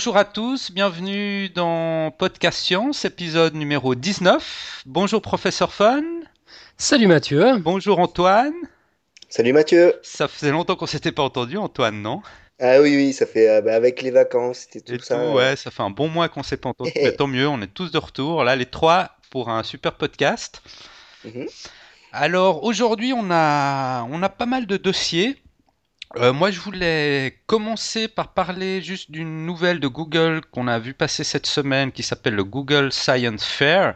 bonjour à tous, bienvenue dans Podcast Science, épisode numéro 19. Bonjour professeur Fun. Salut Mathieu. Bonjour Antoine. Salut Mathieu. Ça faisait longtemps qu'on s'était pas entendu Antoine, non? Ah oui, oui, ça fait euh, bah, avec les vacances et tout Et ça. tout, ouais, ça fait un bon mois qu'on s'est pas entendu. Mais tant mieux, on est tous de retour. Là, les trois pour un super podcast. Mhm. Alors aujourd'hui, on a, on a pas mal de dossiers. Euh, moi, je voulais commencer par parler juste d'une nouvelle de Google qu'on a vu passer cette semaine qui s'appelle le Google Science Fair.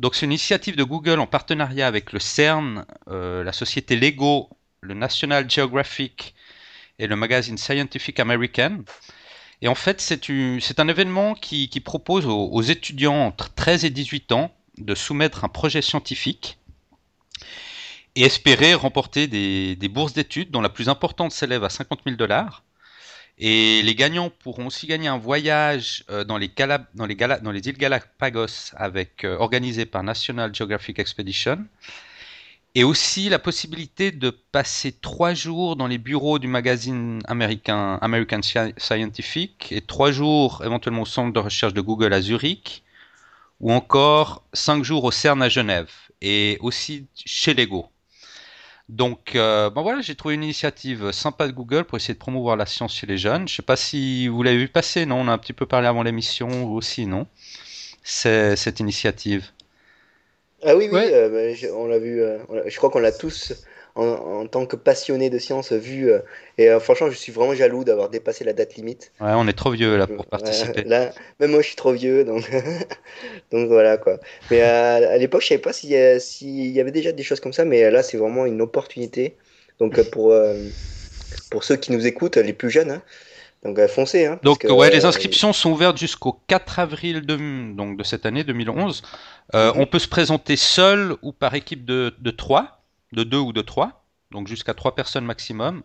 Donc, c'est une initiative de Google en partenariat avec le CERN, euh, la société Lego, le National Geographic et le magazine Scientific American. Et en fait, c'est un événement qui, qui propose aux, aux étudiants entre 13 et 18 ans de soumettre un projet scientifique et espérer remporter des, bourses d'études dont la plus importante s'élève à 50 000 dollars. Et les gagnants pourront aussi gagner un voyage euh, dans, les îles Galapagos avec, euh, organisé par National Geographic Expedition. Et aussi la possibilité de passer trois jours dans les bureaux du magazine américain American Sci- Scientific et trois jours éventuellement au centre de recherche de Google à Zurich ou encore cinq jours au CERN à Genève et aussi chez Lego. Donc, euh, ben voilà, j'ai trouvé une initiative sympa de Google pour essayer de promouvoir la science chez les jeunes. Je sais pas si vous l'avez vu passer, non? On a un petit peu parlé avant l'émission, vous aussi, non? C'est cette initiative. Ah oui, oui, Ouais. euh, bah, on l'a vu. euh, je crois qu'on l'a tous, en, en tant que passionnés de science, vu. euh, et euh, franchement, je suis vraiment jaloux d'avoir dépassé la date limite. Ouais, on est trop vieux là pour participer. là, même moi, je suis trop vieux, donc, donc voilà quoi. Mais euh, à l'époque, je savais pas s'il y, avait déjà des choses comme ça, mais là, c'est vraiment une opportunité. Donc pour pour ceux qui nous écoutent, les plus jeunes, hein, donc euh, foncez. Hein, Donc, que, ouais, les inscriptions sont ouvertes jusqu'au 4 avril de, donc, de cette année 2011. Euh, Mhm. On peut se présenter seul ou par équipe de, de 3, de 2 ou de 3, donc jusqu'à 3 personnes maximum.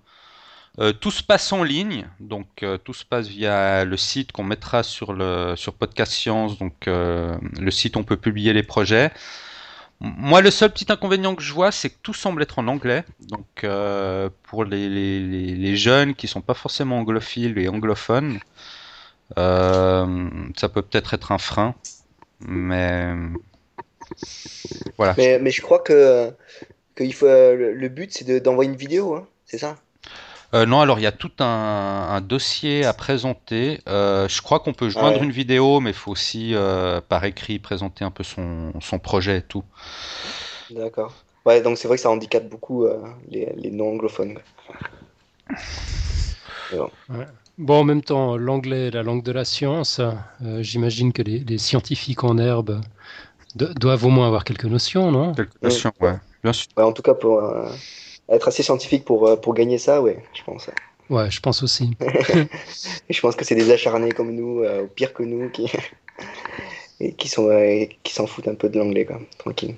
Euh, tout se passe en ligne, donc euh, tout se passe via le site qu'on mettra sur le sur Podcast Science, donc euh, le site où on peut publier les projets. Moi, le seul petit inconvénient que je vois, c'est que tout semble être en anglais. Donc, pour les, jeunes qui sont pas forcément anglophiles et anglophones, ça peut peut-être être un frein. Mais voilà. Mais je crois que, que il faut, euh, le, le but, c'est de- d'envoyer une vidéo, hein, c'est ça? Euh, non, alors il y a tout un, un dossier à présenter. Euh, je crois qu'on peut joindre Ouais. une vidéo, mais il faut aussi euh, par écrit présenter un peu son, son projet et tout. D'accord. Ouais, donc c'est vrai que ça handicape beaucoup euh, les, les non-anglophones. Bon, en même temps, l'anglais est la langue de la science. Euh, J'imagine que les, les scientifiques en herbe do- doivent au moins avoir quelques notions, non? Quelques Ouais. notions, ouais. Bien sûr. Ouais, en tout cas, pour euh, être assez scientifique pour, euh, pour gagner ça, ouais, je pense. Ouais, je pense aussi. Je pense que c'est des acharnés comme nous, euh, pire que nous, qui, et qui sont, euh, qui s'en foutent un peu de l'anglais, quoi. Tranquille.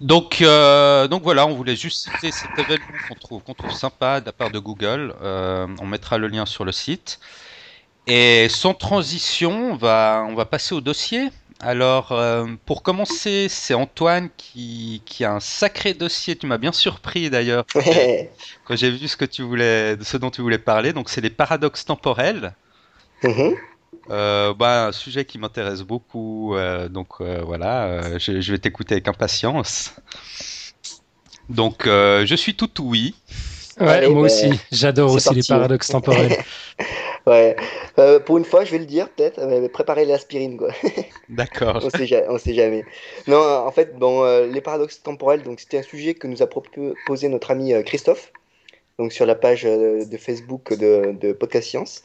Donc, euh, donc voilà, on voulait juste citer cet événement qu'on trouve, qu'on trouve sympa de la part de Google. Euh, on mettra le lien sur le site. Et sans transition, on va, on va passer au dossier. Alors, euh, pour commencer, c'est Antoine qui, qui a un sacré dossier. Tu m'as bien surpris d'ailleurs quand j'ai vu ce que tu voulais, de ce dont tu voulais parler. Donc, c'est les paradoxes temporels. Mhm. Euh, bah, un sujet qui m'intéresse beaucoup, euh, donc euh, voilà, euh, je, je vais t'écouter avec impatience. Donc, euh, je suis tout oui. Ouais, Allez, moi bah, aussi. J'adore aussi les parti, paradoxes temporels. Ouais. Euh, pour une fois, je vais le dire, peut-être, euh, préparez l'aspirine, quoi. D'accord. On sait on sait jamais. Non, en fait, bon, euh, les paradoxes temporels, donc c'était un sujet que nous a proposé notre ami Christophe, donc sur la page de Facebook de, de Podcast Science.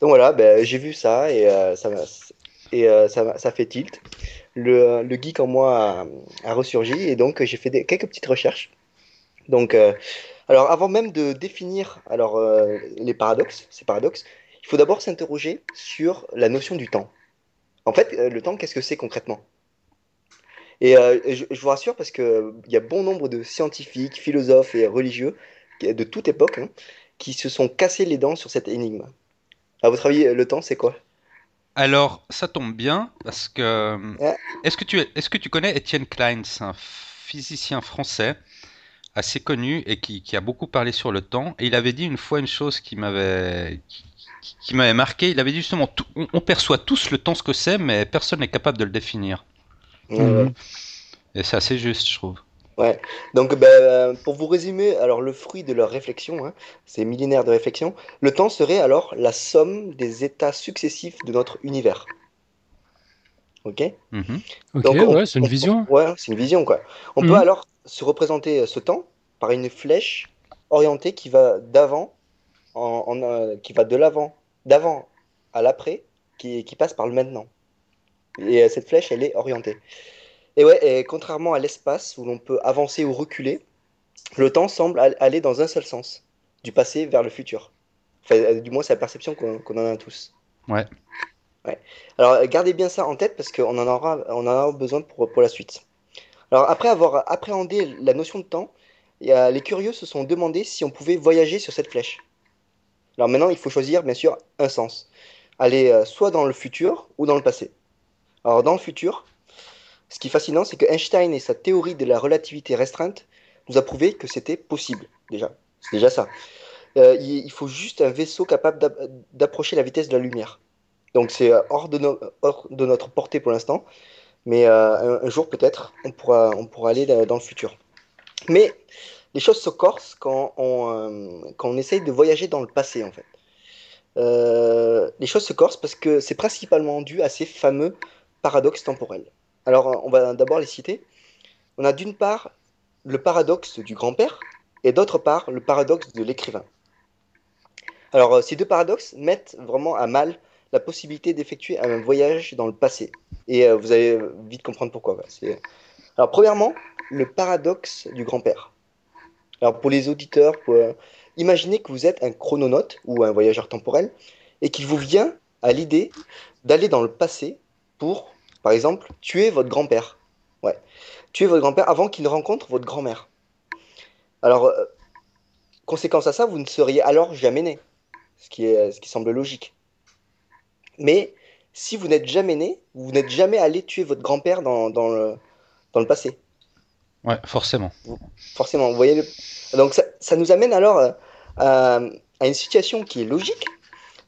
Donc voilà, ben, j'ai vu ça et ça et ça, ça fait tilt. Le, le geek en moi a, a ressurgi et donc j'ai fait des- quelques petites recherches. Donc, alors avant même de définir alors euh, les paradoxes, ces paradoxes, il faut d'abord s'interroger sur la notion du temps. En fait, euh, le temps, qu'est-ce que c'est concrètement? Et euh, je, je vous rassure parce que il y a bon nombre de scientifiques, philosophes et religieux de toute époque hein, qui se sont cassés les dents sur cette énigme. À votre avis, le temps, c'est quoi? Alors, ça tombe bien parce que Ouais. est-ce que tu est-ce que tu connais Étienne Klein, c'est un physicien français assez connu et qui, qui a beaucoup parlé sur le temps? Et il avait dit une fois une chose qui m'avait qui, qui m'avait marqué. Il avait dit justement, tout- on, on perçoit tous le temps ce que c'est, mais personne n'est capable de le définir. Euh, Mhm. Et c'est assez juste, je trouve. Donc, ben, pour vous résumer, alors le fruit de leur réflexion, hein, ces millénaires de réflexion, le temps serait alors la somme des états successifs de notre univers. Ok? Mhm. Ok, Donc, on- ouais, c'est une on- vision. Ouais, c'est une vision, quoi. On Mhm. peut alors se représenter euh, ce temps par une flèche orientée qui va d'avant, en, en, euh, qui va de l'avant, d'avant à l'après, qui, qui passe par le maintenant. Et euh, cette flèche, elle est orientée. Et ouais, et contrairement à l'espace où l'on peut avancer ou reculer, le temps semble al- aller dans un seul sens, du passé vers le futur. Enfin, euh, du moins, c'est la perception qu'on en a tous. Ouais. Ouais. Alors, gardez bien ça en tête parce qu'on en aura, on en aura besoin pour, pour la suite. Alors, après avoir appréhendé la notion de temps, les curieux se sont demandé si on pouvait voyager sur cette flèche. Alors maintenant, il faut choisir, bien sûr, un sens. Aller euh, soit dans le futur ou dans le passé. Alors, dans le futur, ce qui est fascinant, c'est que Einstein et sa théorie de la relativité restreinte nous a prouvé que c'était possible, déjà. C'est déjà ça. Euh, il, faut juste un vaisseau capable d'app- d'approcher la vitesse de la lumière. Donc c'est euh, hors de, notre portée pour l'instant, mais un, jour peut-être, on pourra, on pourra aller dans le futur. Mais les choses se corsent quand on, euh, quand on essaye de voyager dans le passé, en fait. Euh, les choses se corsent parce que c'est principalement dû à ces fameux paradoxes temporels. Alors, euh, on va d'abord les citer. On a d'une part le paradoxe du grand-père et d'autre part le paradoxe de l'écrivain. Alors, ces deux paradoxes mettent vraiment à mal la possibilité d'effectuer un voyage dans le passé. Et vous allez vite comprendre pourquoi. Alors, premièrement, le paradoxe du grand-père. Alors, pour les auditeurs, euh, imaginez que vous êtes un chrononaute ou un voyageur temporel et qu'il vous vient à l'idée d'aller dans le passé pour, par exemple, tuer votre grand-père. Ouais. Tuer votre grand-père avant qu'il ne rencontre votre grand-mère. Alors, euh, conséquence à ça, vous ne seriez alors jamais né. Ce qui, est, ce qui semble logique. Mais si vous n'êtes jamais né, vous n'êtes jamais allé tuer votre grand-père dans, dans le, dans le passé. Ouais, forcément. Forcément, vous voyez. le- Donc ça, ça nous amène alors euh, à, à une situation qui est logique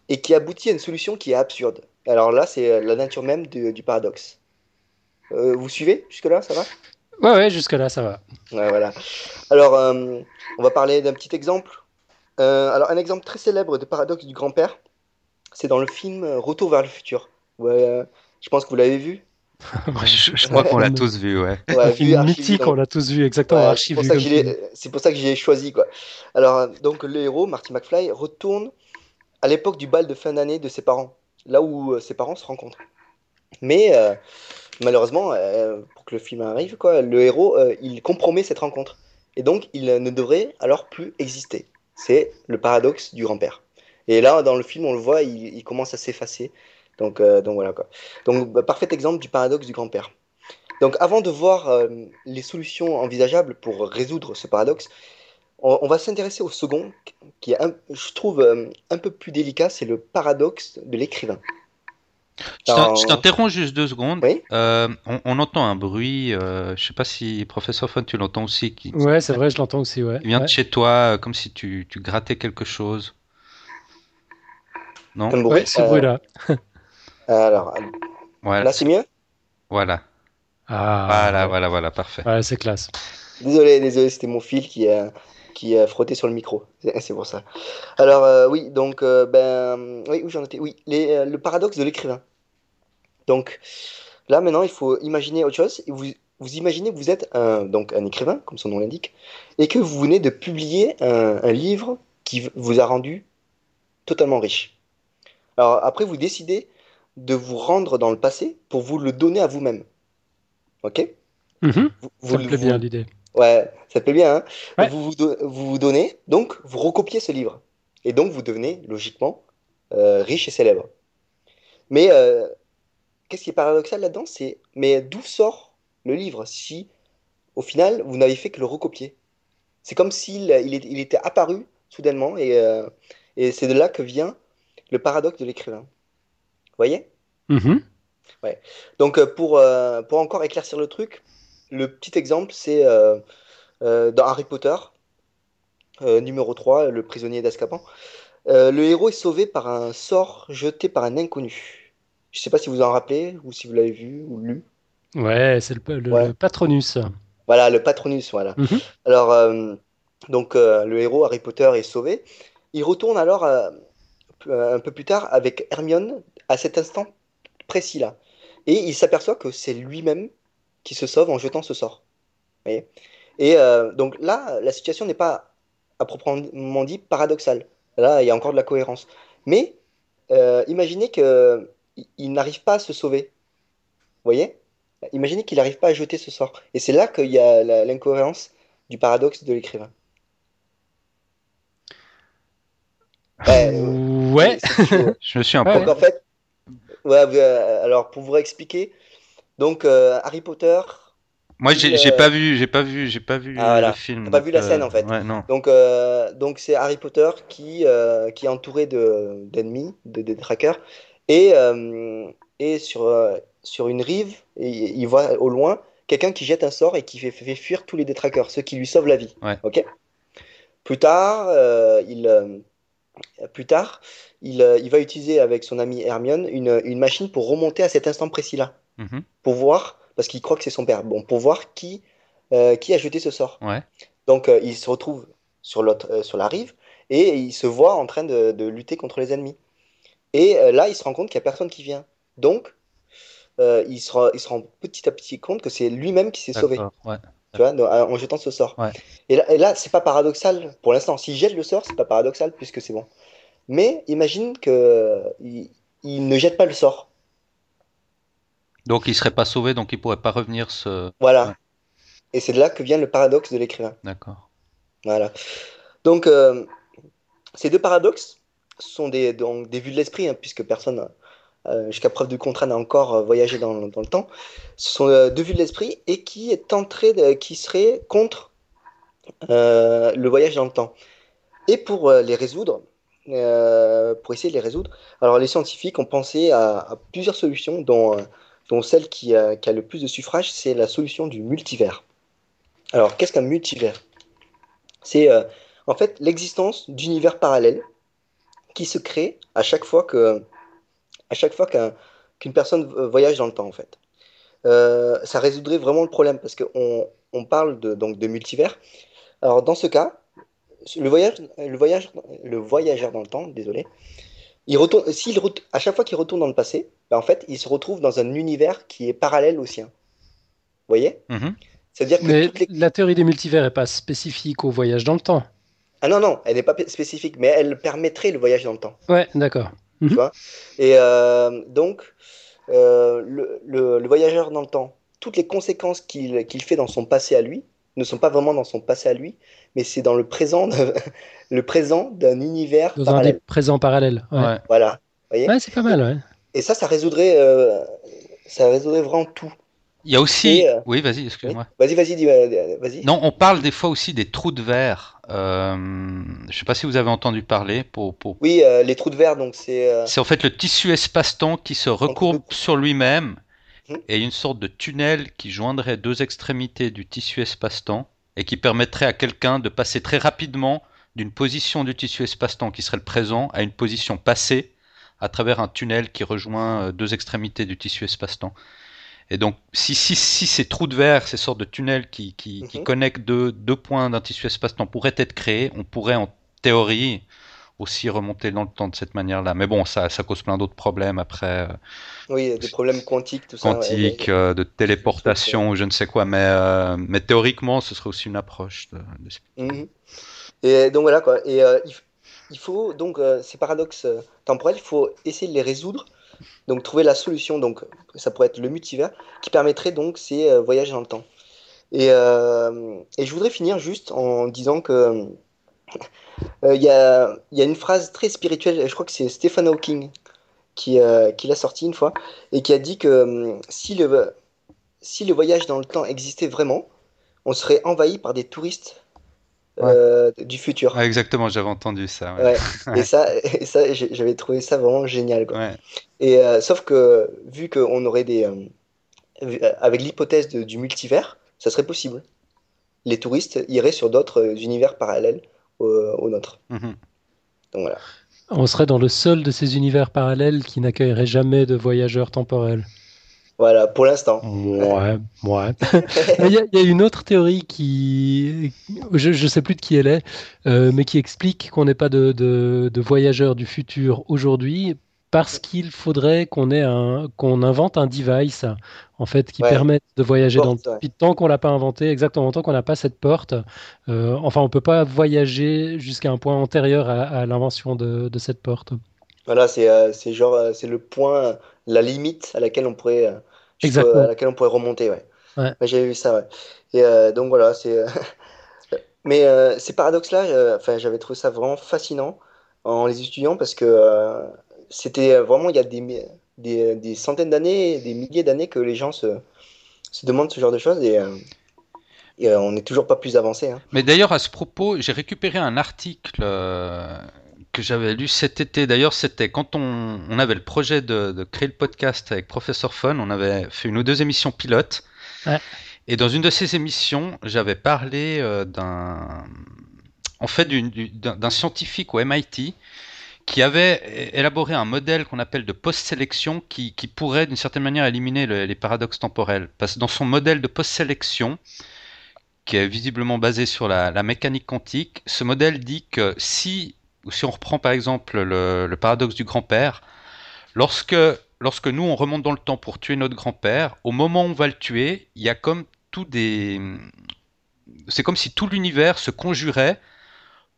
et qui aboutit à une solution qui est absurde. Alors là, c'est euh, la nature même du, du paradoxe. Euh, vous suivez jusque-là, ça va? Ouais, ouais, jusque-là, ça va. Ouais, voilà. Alors, euh, on va parler d'un petit exemple. Euh, alors, un exemple très célèbre de paradoxe du grand-père, c'est dans le film Retour vers le futur. Ouais, euh, je pense que vous l'avez vu. Je, je crois qu'on l'a tous vu, ouais. Ouais, Un vu, film mythique, donc- on l'a tous vu, exactement, Ouais, c'est pour ça que pour ça j'ai choisi quoi. Alors donc le héros Marty McFly retourne à l'époque du bal de fin d'année de ses parents, là où euh, ses parents se rencontrent. Mais euh, malheureusement, euh, pour que le film arrive quoi, le héros euh, il compromet cette rencontre et donc il ne devrait alors plus exister. C'est le paradoxe du grand-père. Et là dans le film on le voit, il, il commence à s'effacer. Donc euh, donc voilà quoi. Donc bah, parfait exemple du paradoxe du grand-père. Donc avant de voir euh, les solutions envisageables pour résoudre ce paradoxe, on, on va s'intéresser au second, qui est, un, je trouve, euh, un peu plus délicat, c'est le paradoxe de l'écrivain. Je t'in- Alors- je t'interromps juste deux secondes. Oui. Euh, on, on entend un bruit, euh, je sais pas si professeur Fun tu l'entends aussi, qui, Ouais, c'est vrai, je l'entends aussi, ouais. qui vient Ouais. de chez toi, comme si tu, tu grattais quelque chose. Non? Ouais, ce Euh, bruit-là. Alors, Voilà. là c'est mieux? Voilà. Ah, Voilà, ouais. voilà, voilà, parfait. Ouais, c'est classe. Désolé, désolé, c'était mon fil qui a, qui a frotté sur le micro. C'est pour ça. Alors, euh, oui, donc, euh, ben, oui, où j'en étais? Oui, les, euh, le paradoxe de l'écrivain. Donc, là, maintenant, il faut imaginer autre chose. Et Vous, vous imaginez que vous êtes un, donc, un écrivain, comme son nom l'indique, et que vous venez de publier un, un livre qui vous a rendu totalement riche. Alors, après, vous décidez de vous rendre dans le passé pour vous le donner à vous-même. Ok? Mhm, Vous, Ça vous- me plaît vous- bien l'idée. Ouais, ça plaît bien, hein? Ouais. Vous vous, do- vous vous donnez, donc vous recopiez ce livre. Et donc vous devenez, logiquement, euh, riche et célèbre. Mais euh, qu'est-ce qui est paradoxal là-dedans? C'est, mais d'où sort le livre si, au final, vous n'avez fait que le recopier? C'est comme s'il il était apparu soudainement, et, euh, et c'est de là que vient le paradoxe de l'écrivain. Voyez? Mhm. Donc, euh, pour, euh, pour encore éclaircir le truc, le petit exemple, c'est euh, dans Harry Potter, numéro 3, le prisonnier d'Azkaban, le héros est sauvé par un sort jeté par un inconnu. Je sais pas si vous en rappelez ou si vous l'avez vu ou lu. Ouais, c'est le, le, Patronus. Voilà, le Patronus, voilà. Mhm. Alors, donc le héros Harry Potter est sauvé. Il retourne alors un peu plus tard avec Hermione à cet instant précis là. Et il s'aperçoit que c'est lui-même qui se sauve en jetant ce sort. et euh, donc là, la situation n'est pas à proprement dit paradoxale. Là, il y a encore de la cohérence. Mais euh, imaginez qu'il il, n'arrive pas à se sauver. Vous voyez? Imaginez qu'il n'arrive pas à jeter ce sort. Et c'est là qu'il y a l'incohérence du paradoxe de l'écrivain. Ouais. je me suis un peu. Donc en fait, ouais, euh, alors pour vous expliquer, donc euh, Harry Potter. Moi, j'ai euh, pas vu, j'ai pas vu, j'ai pas vu ah, le film. pas vu la scène en fait. Ouais, non. Donc, donc c'est Harry Potter qui qui est entouré de d'ennemis, de, de, trackers, et et sur sur une rive, il voit au loin quelqu'un qui jette un sort et qui fait, fait, fuir tous les détraqueurs, ce qui lui sauve la vie. Ouais. Ok? Plus tard, il plus tard, il, euh, il, va utiliser avec son ami Hermione une, une, machine pour remonter à cet instant précis-là. Mhm. Pour voir, parce qu'il croit que c'est son père, bon, pour voir qui, euh, qui a jeté ce sort. Ouais. Donc euh, il se retrouve sur, l'autre, sur la rive et il se voit en train de, de lutter contre les ennemis. Et là, il se rend compte qu'il n'y a personne qui vient. Donc, il, se rend, il se rend petit à petit compte que c'est lui-même qui s'est sauvé. Ouais. Tu vois, en jetant ce sort. Ouais. Et là, et là c'est pas paradoxal pour l'instant. S'il jette le sort, c'est pas paradoxal puisque c'est bon. Mais imagine que il, ne jette pas le sort. Donc il serait pas sauvé, donc il pourrait pas revenir se. Voilà. Et c'est de là que vient le paradoxe de l'écrivain. D'accord. Voilà. Donc euh, ces deux paradoxes sont des, donc, des vues de l'esprit, hein, puisque personne jusqu'à preuve du contrat, n'a encore euh, voyagé dans, dans, le temps. Ce sont euh, deux vues de l'esprit et qui tenterait, de, qui serait contre le voyage dans le temps. Et pour les résoudre, pour essayer de les résoudre, alors les scientifiques ont pensé à, plusieurs solutions, dont, dont celle qui a, le plus de suffrages, c'est la solution du multivers. Alors, qu'est-ce qu'un multivers? C'est en fait l'existence d'univers parallèles qui se créent à chaque fois que à chaque fois qu'une personne voyage dans le temps, en fait. Euh, ça résoudrait vraiment le problème parce qu'on on parle de, donc, de multivers. Alors, dans ce cas, le, voyage, le, voyage, le voyageur dans le temps, désolé, il retourne, s'il, à chaque fois qu'il retourne dans le passé, ben, en fait, il se retrouve dans un univers qui est parallèle au sien. Vous voyez? Mm-hmm. C'est-à-dire que mais la théorie des multivers n'est pas spécifique au voyage dans le temps. Ah non, non, elle n'est pas spécifique, mais elle permettrait le voyage dans le temps. Ouais, d'accord. Tu vois Et euh, donc, euh, le, le, voyageur dans le temps, toutes les conséquences qu'il fait dans son passé à lui ne sont pas vraiment dans son passé à lui, mais c'est dans le présent, de, le présent d'un univers dans parallèle. un présent parallèle. Ouais. Voilà. Ouais, c'est pas mal. Ouais. Et ça, ça résoudrait, euh, ça résoudrait vraiment tout. Il y a aussi. Euh, oui, vas-y, excuse-moi. Vas-y, vas-y, euh, vas-y. Non, on parle des fois aussi des trous de verre. Euh, je ne sais pas si vous avez entendu parler. Pour, pour... Oui, les trous de verre, donc c'est. C'est en fait le tissu espace-temps qui se recourbe sur lui-même hum. et une sorte de tunnel qui joindrait deux extrémités du tissu espace-temps et qui permettrait à quelqu'un de passer très rapidement d'une position du tissu espace-temps qui serait le présent à une position passée à travers un tunnel qui rejoint deux extrémités du tissu espace-temps. Et donc, si, si, si ces trous de verre, ces sortes de tunnels qui, qui, qui mhm. connectent deux, deux points d'un tissu espace-temps pourraient être créés, on pourrait en théorie aussi remonter dans le temps de cette manière-là. Mais bon, ça, ça cause plein d'autres problèmes après. Euh, oui, des problèmes quantiques, tout ça. Quantiques, euh, de téléportation ou je ne sais quoi. Mais, euh, mais théoriquement, ce serait aussi une approche. De, mhm. Et donc voilà quoi. Et il, faut donc ces paradoxes temporels, il faut essayer de les résoudre donc trouver la solution, donc ça pourrait être le multivers, qui permettrait donc ces euh, voyages dans le temps. Et, euh, et, je voudrais finir juste en disant que euh, il y, a, y, a, une phrase très spirituelle, je crois que c'est Stephen Hawking qui, qui l'a sorti une fois, et qui a dit que si le, si le voyage dans le temps existait vraiment, on serait envahi par des touristes euh, du futur. exactement, j'avais entendu ça. et ça, et ça j'avais trouvé ça vraiment génial. Quoi. Et euh, sauf que vu qu'on aurait des, euh, avec l'hypothèse du multivers, ça serait possible. les touristes iraient sur d'autres univers parallèles au, au nôtre. Mhm. Donc voilà. On serait dans le seul de ces univers parallèles qui n'accueillerait jamais de voyageurs temporels. Voilà, pour l'instant. Ouais, ouais. Il y, a- il y a une autre théorie qui, je ne sais plus de qui elle est, euh, mais qui explique qu'on n'ait pas de, de- de voyageurs du futur aujourd'hui parce qu'il faudrait qu'on ait un, qu'on invente un device en fait qui Ouais. permette de voyager dans Porte, ouais. Puis tant qu'on l'a pas inventé, exactement tant qu'on n'a pas cette porte, euh, enfin on peut pas voyager jusqu'à un point antérieur à, à l'invention de, de cette porte. Voilà, c'est euh, c'est genre, euh, c'est le point, la limite à laquelle on pourrait, euh, à laquelle on pourrait remonter, ouais. Ouais. J'avais vu ça, ouais. Et euh, donc voilà, c'est. euh, Mais euh, ces paradoxes-là, euh, enfin, j'avais trouvé ça vraiment fascinant en les étudiant parce que euh, c'était vraiment il y a des, des, des centaines d'années, des milliers d'années que les gens se, se demandent ce genre de choses et, euh, et, euh, on n'est toujours pas plus avancé. hein. Mais d'ailleurs, à ce propos, j'ai récupéré un article euh, que j'avais lu cet été. D'ailleurs, c'était quand on, on avait le projet de, de créer le podcast avec Professeur Fun, on avait fait une ou deux émissions pilotes. Ouais. Et dans une de ces émissions, j'avais parlé euh, d'un, en fait, d'un scientifique au MIT qui avait élaboré un modèle qu'on appelle de post-sélection qui, qui pourrait d'une certaine manière éliminer le- les paradoxes temporels. Parce que dans son modèle de post-sélection, qui est visiblement basé sur la, la mécanique quantique, ce modèle dit que si, si on reprend par exemple le, le paradoxe du grand-père, lorsque, lorsque nous on remonte dans le temps pour tuer notre grand-père, au moment où on va le tuer, il y a comme tout des... C'est comme si tout l'univers se conjurait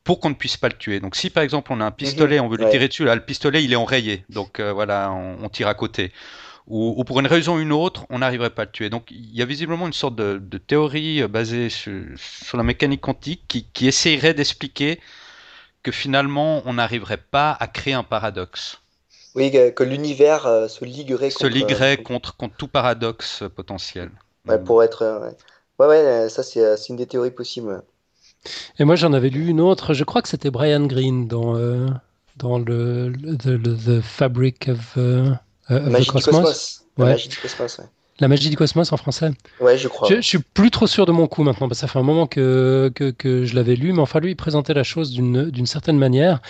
pour qu'on ne puisse pas le tuer. Donc si par exemple on a un pistolet, on veut lui ouais. tirer dessus, là le pistolet il est enrayé, donc euh, voilà, on, on tire à côté. Ou, ou pour une raison ou une autre, on n'arriverait pas à le tuer. Donc il y a visiblement une sorte de, de théorie euh, basée sur, sur la mécanique quantique qui, qui essayerait d'expliquer que finalement on n'arriverait pas à créer un paradoxe. Oui, que, l'univers euh, se liguerait Se contre, liguerait euh, contre, contre tout paradoxe euh, potentiel. ouais, pour être. euh, ouais. Ouais, ouais, ça c'est une des théories possibles. Et moi, j'en avais lu une autre, je crois que c'était Brian Greene dans, euh, dans le, le- the, le- the Fabric of, euh, the du Cosmos. La magie du cosmos, ouais. La magie du cosmos en français. Ouais, je crois. Je, je suis plus trop sûr de mon coup maintenant, parce que ça fait un moment que, que, que je l'avais lu, mais enfin lui, il présentait la chose d'une certaine manière.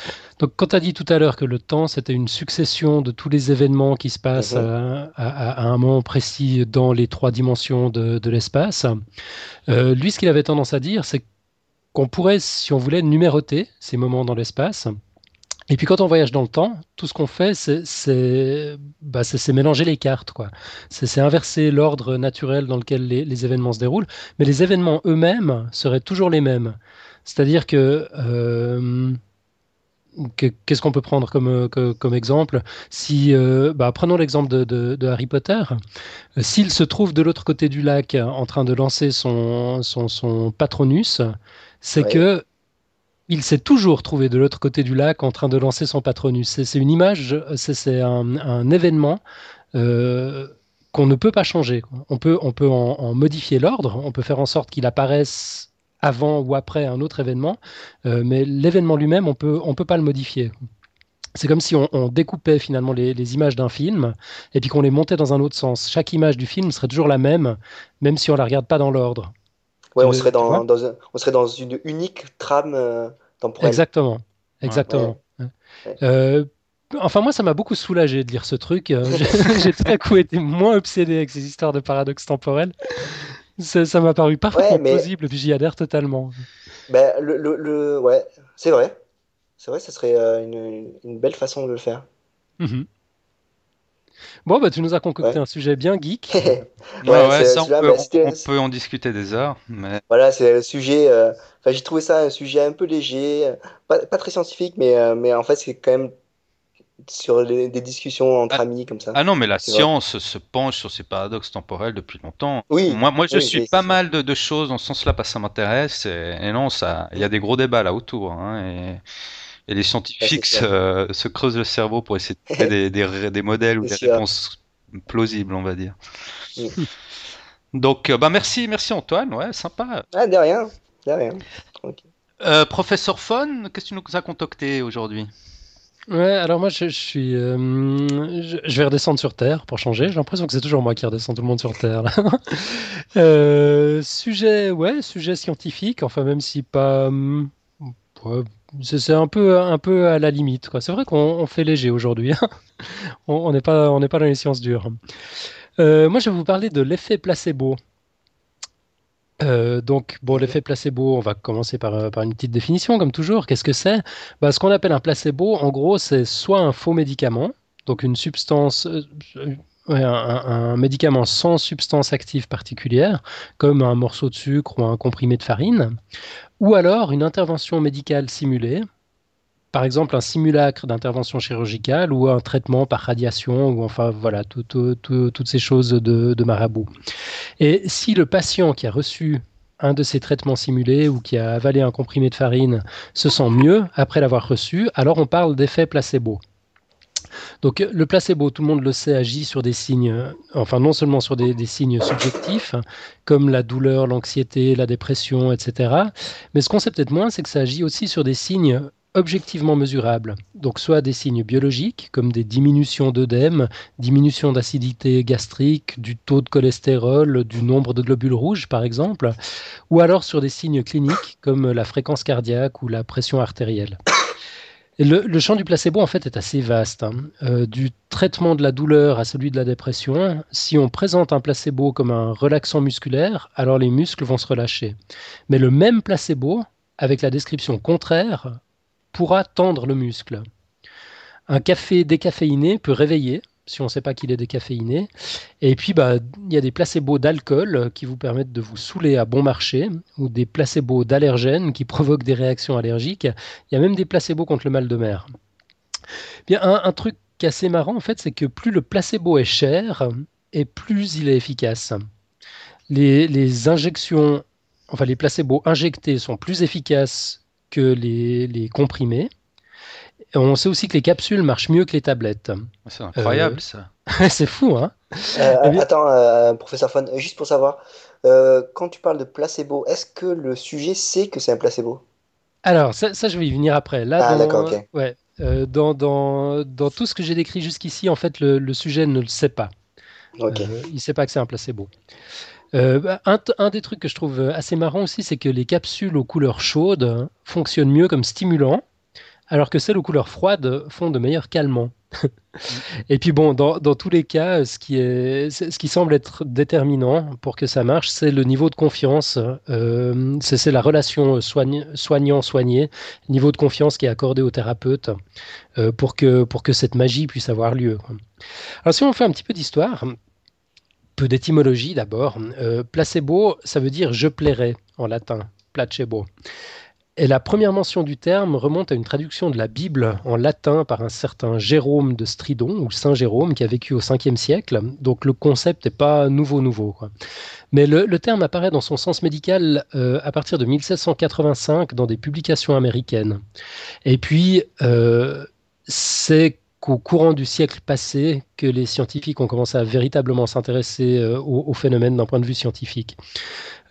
Donc quand tu as dit tout à l'heure que le temps, c'était une succession de tous les événements qui se passent Mhm. à, à- à un moment précis dans les trois dimensions de, de l'espace, euh, lui, ce qu'il avait tendance à dire, c'est qu'on pourrait, si on voulait, numéroter ces moments dans l'espace. Et puis quand on voyage dans le temps, tout ce qu'on fait, c'est bah, mélanger les cartes, quoi. C'est inverser l'ordre naturel dans lequel les, les événements se déroulent, mais les événements eux-mêmes seraient toujours les mêmes. C'est-à-dire que euh, que- qu'est-ce qu'on peut prendre comme, exemple? Si, euh, bah, prenons l'exemple de, de- de Harry Potter. S'il se trouve de l'autre côté du lac en train de lancer son, son, son Patronus, c'est Ouais. que il s'est toujours trouvé de l'autre côté du lac en train de lancer son Patronus. C'est une image, c'est un, événement euh, qu'on ne peut pas changer. On peut, en, modifier l'ordre, on peut faire en sorte qu'il apparaisse avant ou après un autre événement, euh, mais l'événement lui-même, on peut, peut pas le modifier. C'est comme si on, découpait finalement les, images d'un film et puis qu'on les montait dans un autre sens. Chaque image du film serait toujours la même, même si on la regarde pas dans l'ordre. Ouais, on serait dans, dans un- on serait dans une unique trame euh, temporelle. Exactement, exactement. Ouais. Euh, enfin, moi, ça m'a beaucoup soulagé de lire ce truc. Euh, J'ai tout à coup été moins obsédé avec ces histoires de paradoxes temporels. Ça ça m'a paru parfaitement mais- plausible, puis j'y adhère totalement. Ben, le, le, le- ouais, c'est vrai. C'est vrai, ça serait une, une belle façon de le faire. Mhm. Bon, bah, tu nous as concocté Ouais. un sujet bien geek. Ouais, Ouais, ouais, c'est- ça, on peut, bah, on- c'était- on peut en discuter des heures, mais Voilà, c'est le sujet. euh, Enfin, j'ai trouvé ça un sujet un peu léger, euh, pas, pas très scientifique, mais, euh, mais en fait, c'est quand même sur les- des discussions entre Ah. amis comme ça. Ah non, mais la vrai. science se penche sur ces paradoxes temporels depuis longtemps. Oui, Moi, moi je oui, suis pas mal de, de choses dans ce sens-là parce que ça m'intéresse. Et, et non, ça, il y a des gros débats là autour. hein, et, et les scientifiques se, se creusent le cerveau pour essayer de trouver des, des, des modèles ou des sûr. réponses plausibles, on va dire. Mm. Donc, euh, bah merci, merci Antoine. Ouais, sympa. Ah, de rien, de rien. Euh, professeur Fon, qu'est-ce que tu nous as concocté aujourd'hui? Ouais, alors moi je, suis, euh, je, vais redescendre sur Terre pour changer. J'ai l'impression que c'est toujours moi qui redescends tout le monde sur Terre. Euh, sujet, ouais, sujet scientifique. Enfin même si pas, hum, c'est un peu, un peu à la limite. C'est vrai qu'on fait léger aujourd'hui. Hein. on n'est pas, dans les sciences dures. Euh, moi je vais vous parler de l'effet placebo. Euh, donc, bon, l'effet placebo, on va commencer par, euh, une petite définition, comme toujours. Qu'est-ce que c'est? Bah, Ce qu'on appelle un placebo, en gros, c'est soit un faux médicament, donc une substance, un, médicament sans substance active particulière, comme un morceau de sucre ou un comprimé de farine, ou alors une intervention médicale simulée, par exemple un simulacre d'intervention chirurgicale ou un traitement par radiation, ou enfin voilà, toutes ces choses de, marabout. Et si le patient qui a reçu un de ces traitements simulés ou qui a avalé un comprimé de farine se sent mieux après l'avoir reçu, alors on parle d'effet placebo. Donc le placebo, tout le monde le sait, agit sur des signes, enfin non seulement sur des, signes subjectifs, comme la douleur, l'anxiété, la dépression, etc. Mais ce qu'on sait peut-être moins, c'est que ça agit aussi sur des signes objectivement mesurables, donc soit des signes biologiques comme des diminutions d'œdème, diminution d'acidité gastrique, du taux de cholestérol, du nombre de globules rouges par exemple, ou alors sur des signes cliniques comme la fréquence cardiaque ou la pression artérielle. Le, champ du placebo en fait est assez vaste, hein. euh, du traitement de la douleur à celui de la dépression. Si on présente un placebo comme un relaxant musculaire, alors les muscles vont se relâcher. Mais le même placebo, avec la description contraire, pourra tendre le muscle. Un café décaféiné peut réveiller, si on ne sait pas qu'il est décaféiné. Et puis, bah, il y a des placebos d'alcool qui vous permettent de vous saouler à bon marché, ou des placebos d'allergènes qui provoquent des réactions allergiques. Il y a même des placebos contre le mal de mer. Bien, un, truc assez marrant, en fait, c'est que plus le placebo est cher, et plus il est efficace. Les injections, enfin les placebos injectés sont plus efficaces que les, comprimés. On sait aussi que les capsules marchent mieux que les tablettes. C'est incroyable ça. c'est fou, hein euh, Attends, euh, professeur Fon, juste pour savoir, euh, quand tu parles de placebo, est-ce que le sujet sait que c'est un placebo? Alors, ça, je vais y venir après. Là, ah, d'accord, ok. Ouais, dans, dans, dans, tout ce que j'ai décrit jusqu'ici, en fait, le, le, sujet ne le sait pas. Ok. il ne sait pas que c'est un placebo. Euh, bah, un, des trucs que je trouve assez marrant aussi, c'est que les capsules aux couleurs chaudes fonctionnent mieux comme stimulants, alors que celles aux couleurs froides font de meilleurs calmants. Et puis bon, dans, tous les cas, ce qui, est, ce qui semble être déterminant pour que ça marche, c'est le niveau de confiance, euh, c'est la relation soignant-soigné, niveau de confiance qui est accordé au thérapeute euh, pour, que, pour que cette magie puisse avoir lieu. Alors si on fait un petit peu d'histoire, peu d'étymologie d'abord. Euh, placebo, ça veut dire je plairai en latin, placebo. Et la première mention du terme remonte à une traduction de la Bible en latin par un certain Jérôme de Stridon, ou Saint Jérôme, qui a vécu au 5e siècle. Donc le concept n'est pas nouveau nouveau. Mais le, terme apparaît dans son sens médical euh, à partir de 1785 dans des publications américaines. Et puis, euh, c'est au courant du siècle passé que les scientifiques ont commencé à véritablement s'intéresser euh, au, phénomène d'un point de vue scientifique.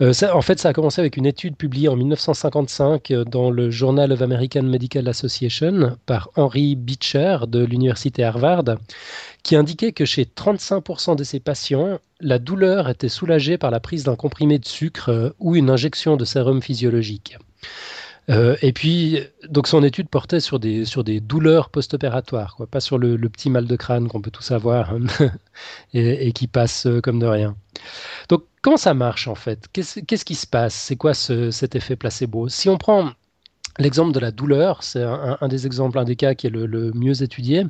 Euh, en fait, ça a commencé avec une étude publiée en 1955 euh, dans le Journal of American Medical Association par Henry Beecher de l'université Harvard, qui indiquait que chez 35% de ces patients, la douleur était soulagée par la prise d'un comprimé de sucre ou une injection de sérum physiologique. Euh, et puis, donc son étude portait sur des, sur des douleurs post-opératoires, pas sur le, petit mal de crâne qu'on peut tous avoir hein, et, qui passe euh, comme de rien. Donc, comment ça marche en fait? Qu'est-ce qui se passe? C'est quoi cet effet placebo? Si on prend L'exemple de la douleur, c'est un, des exemples, un des cas qui est le, mieux étudié.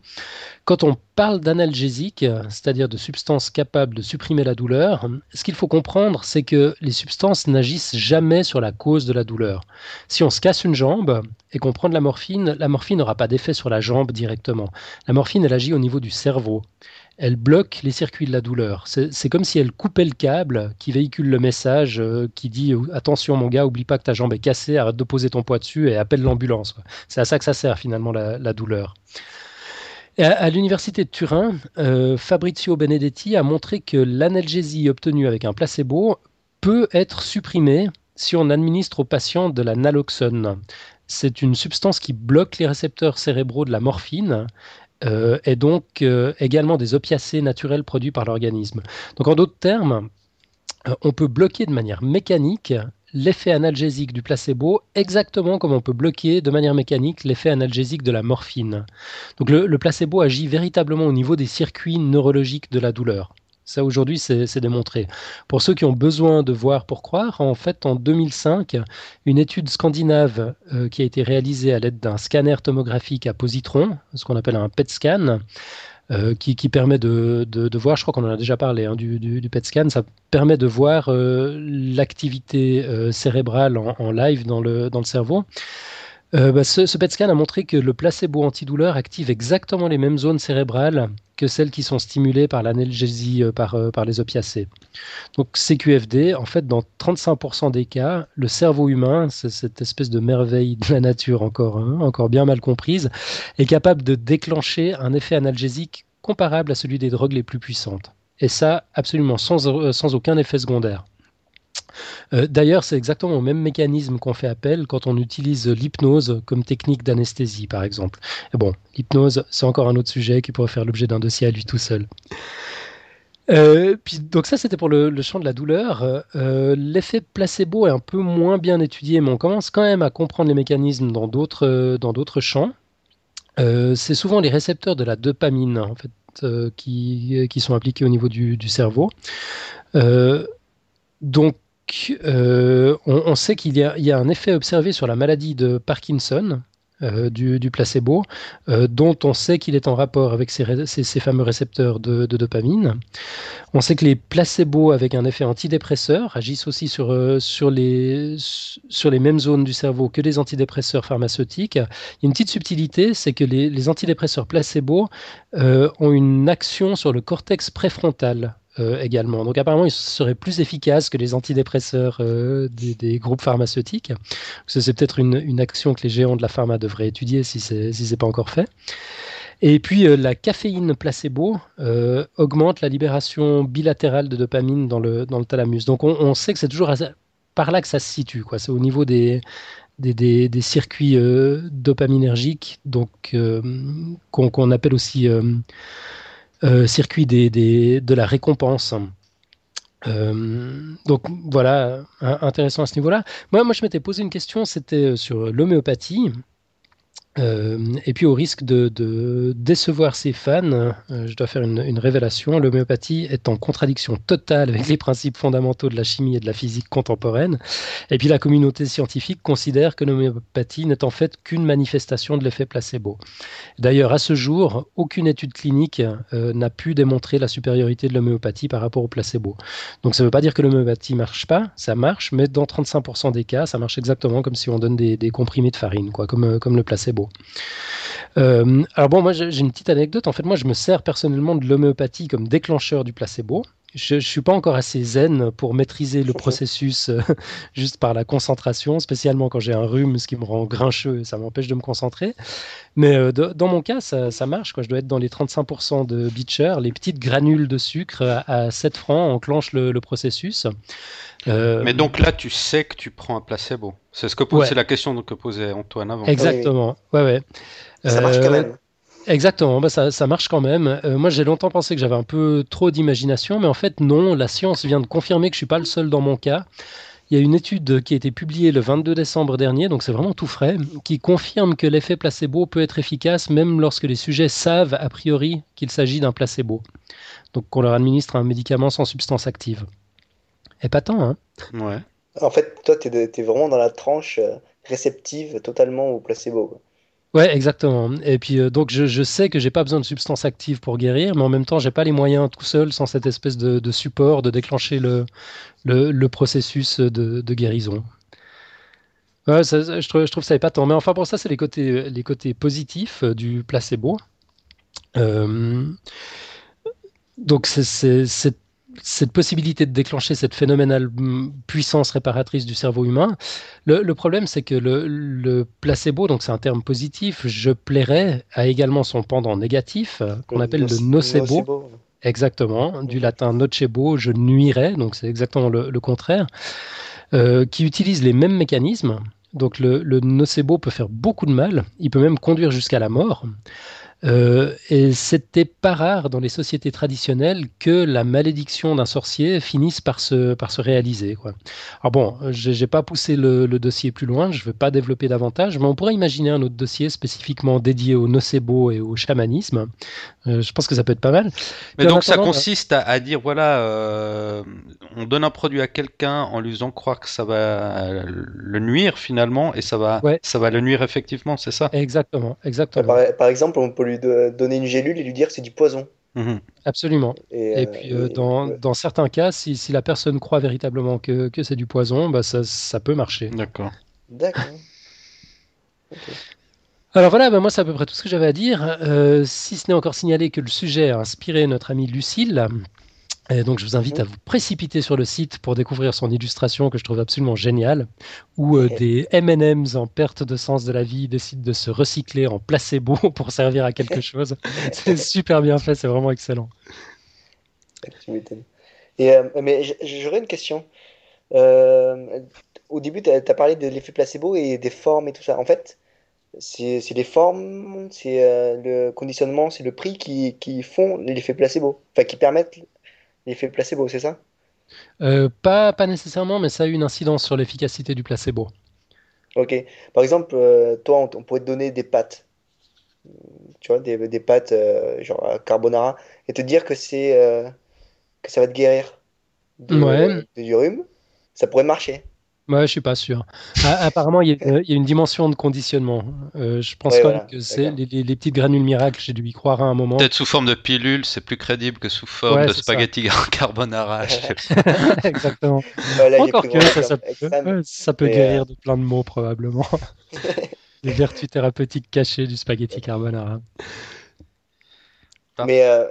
Quand on parle d'analgésique, c'est-à-dire de substances capables de supprimer la douleur, ce qu'il faut comprendre, c'est que les substances n'agissent jamais sur la cause de la douleur. Si on se casse une jambe et qu'on prend de la morphine, la morphine n'aura pas d'effet sur la jambe directement. La morphine, elle agit au niveau du cerveau elle bloque les circuits de la douleur. C'est comme si elle coupait le câble qui véhicule le message euh, qui dit attention mon gars, oublie pas que ta jambe est cassée, arrête de poser ton poids dessus et appelle l'ambulance. C'est à ça que ça sert finalement la, douleur. à, l'université de Turin, euh, Fabrizio Benedetti a montré que l'analgésie obtenue avec un placebo peut être supprimée si on administre au patient de la naloxone. c'est une substance qui bloque les récepteurs cérébraux de la morphine euh, et donc euh, également des opiacés naturels produits par l'organisme. Donc en d'autres termes, euh, on peut bloquer de manière mécanique l'effet analgésique du placebo exactement comme on peut bloquer de manière mécanique l'effet analgésique de la morphine. Donc le placebo agit véritablement au niveau des circuits neurologiques de la douleur. Ça, aujourd'hui, c'est démontré. Pour ceux qui ont besoin de voir pour croire, en fait, en 2005, une étude scandinave euh, qui a été réalisée à l'aide d'un scanner tomographique à positron, ce qu'on appelle un PET scan, euh, qui, permet de, voir, je crois qu'on en a déjà parlé hein, du, PET scan, ça permet de voir euh, l'activité cérébrale en, live dans le, dans le cerveau. Bah, ce, PET scan a montré que le placebo antidouleur active exactement les mêmes zones cérébrales que celles qui sont stimulées par l'analgésie euh, par, euh, par les opiacés. Donc CQFD, en fait, dans 35% des cas, le cerveau humain, c'est cette espèce de merveille de la nature encore, hein, encore bien mal comprise, est capable de déclencher un effet analgésique comparable à celui des drogues les plus puissantes. Et ça, absolument euh, sans aucun effet secondaire. Euh, d'ailleurs, c'est exactement au même mécanisme qu'on fait appel quand on utilise l'hypnose comme technique d'anesthésie, par exemple. Bon, l'hypnose, c'est encore un autre sujet qui pourrait faire l'objet d'un dossier à lui tout seul. Euh, puis, donc ça, c'était pour le, champ de la douleur. Euh, l'effet placebo est un peu moins bien étudié, mais on commence quand même à comprendre les mécanismes dans d'autres, champs. c'est souvent les récepteurs de la dopamine, qui, sont impliqués au niveau du, du cerveau. donc, euh, on, sait qu'il y, a un effet observé sur la maladie de Parkinson euh, du, placebo, euh, dont on sait qu'il est en rapport avec ces, fameux récepteurs de, dopamine. On sait que les placebos avec un effet antidépresseur agissent aussi sur, les, mêmes zones du cerveau que les antidépresseurs pharmaceutiques. Une petite subtilité, c'est que les, les antidépresseurs placebo ont une action sur le cortex préfrontal euh, également. Donc apparemment, ils seraient plus efficaces que les antidépresseurs euh, des, groupes pharmaceutiques. C'est peut-être une, action que les géants de la pharma devraient étudier si ce n'est pas encore fait. Et puis euh, la caféine placebo augmente la libération bilatérale de dopamine dans le, dans le thalamus. Donc on, sait que c'est toujours par là que ça se situe. C'est au niveau des, des, des, circuits dopaminergiques donc qu'on appelle aussi euh, circuit des, de la récompense. Euh, donc voilà, intéressant à ce niveau-là. Moi, moi, je m'étais posé une question, c'était sur l'homéopathie. Euh, et puis au risque de, décevoir ses fans, euh, je dois faire une, révélation. L'homéopathie est en contradiction totale avec les principes fondamentaux de la chimie et de la physique contemporaine. Et puis la communauté scientifique considère que l'homéopathie n'est en fait qu'une manifestation de l'effet placebo. D'ailleurs, à ce jour, aucune étude clinique euh, n'a pu démontrer la supériorité de l'homéopathie par rapport au placebo. Donc ça ne veut pas dire que l'homéopathie marche pas, ça marche, mais dans 35% des cas, ça marche exactement comme si on donne des, comprimés de farine, quoi, comme le placebo. Euh, alors bon, moi j'ai une petite anecdote. En fait, moi je me sers personnellement de l'homéopathie comme déclencheur du placebo. Je ne suis pas encore assez zen pour maîtriser le processus euh, juste par la concentration, spécialement quand j'ai un rhume, ce qui me rend grincheux et ça m'empêche de me concentrer. Mais euh, dans mon cas, ça, marche. Quoi. Je dois être dans les 35% de Beecher. Les petites granules de sucre à, 7 francs enclenchent le, processus. Mais donc là, tu sais que tu prends un placebo. C'est ce que c'est la question que posait Antoine avant. Exactement. Ouais, ouais. Ça marche quand euh, même. Exactement, bah ça, ça, marche quand même. Euh, moi, j'ai longtemps pensé que j'avais un peu trop d'imagination, mais en fait, non. La science vient de confirmer que je suis pas le seul dans mon cas. Il y a une étude qui a été publiée le 22 décembre dernier, donc c'est vraiment tout frais, qui confirme que l'effet placebo peut être efficace même lorsque les sujets savent a priori qu'il s'agit d'un placebo. Donc qu'on leur administre un médicament sans substance active. Épatant, hein Ouais. En fait, toi, tu es, vraiment dans la tranche euh, réceptive totalement au placebo. Ouais, exactement. Et puis euh, donc je, sais que j'ai pas besoin de substances actives pour guérir, mais en même temps j'ai pas les moyens tout seul sans cette espèce de, support de déclencher le, le, processus de, guérison. Ouais, je, trouve, je trouve ça épatant. Mais enfin pour ça c'est les côtés, les côtés positifs euh, du placebo. donc c'est cette possibilité de déclencher cette phénoménale puissance réparatrice du cerveau humain. Le, problème, c'est que le, placebo, donc c'est un terme positif, je plairais, a également son pendant négatif, qu'on appelle le nocebo. Exactement, du latin nocebo, je nuirais, donc c'est exactement le, contraire, euh, qui utilise les mêmes mécanismes, Donc le, le nocebo peut faire beaucoup de mal, il peut même conduire jusqu'à la mort. Euh, et c'était pas rare dans les sociétés traditionnelles que la malédiction d'un sorcier finisse par se, par se réaliser. Quoi. Alors bon, j'ai pas poussé le, dossier plus loin, je ne veux pas développer davantage, mais on pourrait imaginer un autre dossier spécifiquement dédié au nocebo et au chamanisme. Euh, je pense que ça peut être pas mal. Mais donc ça consiste à, dire voilà, euh, on donne un produit à quelqu'un en lui faisant croire que ça va le nuire finalement, et ça va, ça va le nuire effectivement, c'est ça? Exactement, exactement. Par, par exemple, on peut lui de donner une gélule et lui dire que c'est du poison. Mhm. Absolument. Et, puis, euh, dans, dans, certains cas, si, si, la personne croit véritablement que, que c'est du poison, bah, ça, ça peut marcher. D'accord. D'accord. Alors voilà, bah, moi c'est à peu près tout ce que j'avais à dire. Euh, si ce n'est encore signalé que le sujet a inspiré notre amie Lucille, et donc je vous invite à vous précipiter sur le site pour découvrir son illustration que je trouve absolument géniale, où euh, des M&M's en perte de sens de la vie décident de se recycler en placebo pour servir à quelque chose. c'est super bien fait, c'est vraiment excellent. Et, euh, mais j'aurais une question. Euh, au début, tu as, parlé de l'effet placebo et des formes et tout ça. En fait, c'est les formes, c'est le conditionnement, c'est le prix qui, qui font l'effet placebo, enfin qui permettent l'effet placebo, c'est ça? Euh, pas, pas nécessairement, mais ça a eu une incidence sur l'efficacité du placebo. Ok. Par exemple, euh, toi, on, pourrait te donner des pâtes, tu vois, des, des pâtes euh, genre carbonara, et te dire que c'est que ça va te guérir de, du rhume. Ça pourrait marcher. Ouais, je suis pas sûr. Ah, apparemment, il y, a, une dimension de conditionnement. Euh, je pense pas que c'est les, petites granules miracles. J'ai dû y croire à un moment. Peut-être sous forme de pilule, c'est plus crédible que sous forme de spaghetti carbonara. Exactement. Encore que ça, peut, guérir euh, de plein de mots probablement. les vertus thérapeutiques cachées du spaghetti carbonara. Mais euh,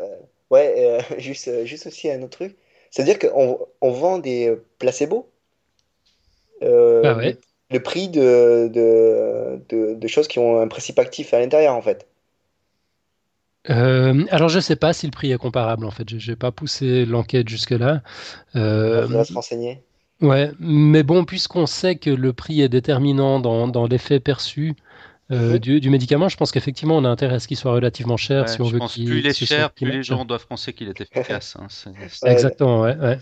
ouais, juste, juste aussi un autre truc. C'est-à-dire qu'on on vend des placebos bah le prix de, de, de, choses qui ont un principe actif à l'intérieur, en fait. Euh, alors je sais pas si le prix est comparable en fait, je n'ai pas poussé l'enquête jusque-là. Euh, On va se renseigner. Ouais, mais bon, puisqu'on sait que le prix est déterminant dans, dans l'effet perçu euh, mhm. du, du, médicament, je pense qu'effectivement on a intérêt à ce qu'il soit relativement cher si on veut qu'il. Plus il est cher, plus les gens doivent penser qu'il est efficace. Hein, Exactement, ouais. ouais.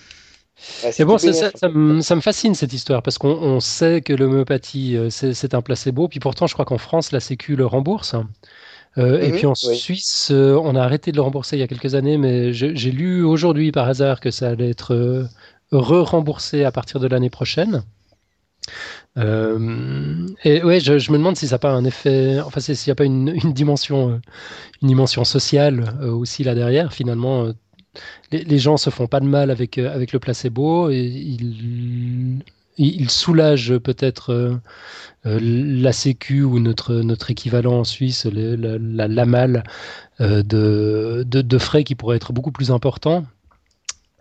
C'est bon, ça, ça, me, fascine cette histoire parce qu'on sait que l'homéopathie euh, c'est un placebo, puis pourtant je crois qu'en France la Sécu le rembourse. Euh, et mhm, puis en Suisse, euh, on a arrêté de le rembourser il y a quelques années, mais j'ai lu aujourd'hui par hasard que ça allait être re-remboursé à partir de l'année prochaine. et ouais, je, me demande si ça n'a pas un effet, enfin s'il n'y a pas une, une, dimension, une dimension sociale aussi là derrière. Finalement, les, gens se font pas de mal avec, euh, avec le placebo et ils, ils soulagent peut-être euh, euh, la Sécu ou notre, notre équivalent en Suisse, la, la, MAL, de, de, frais qui pourraient être beaucoup plus importants.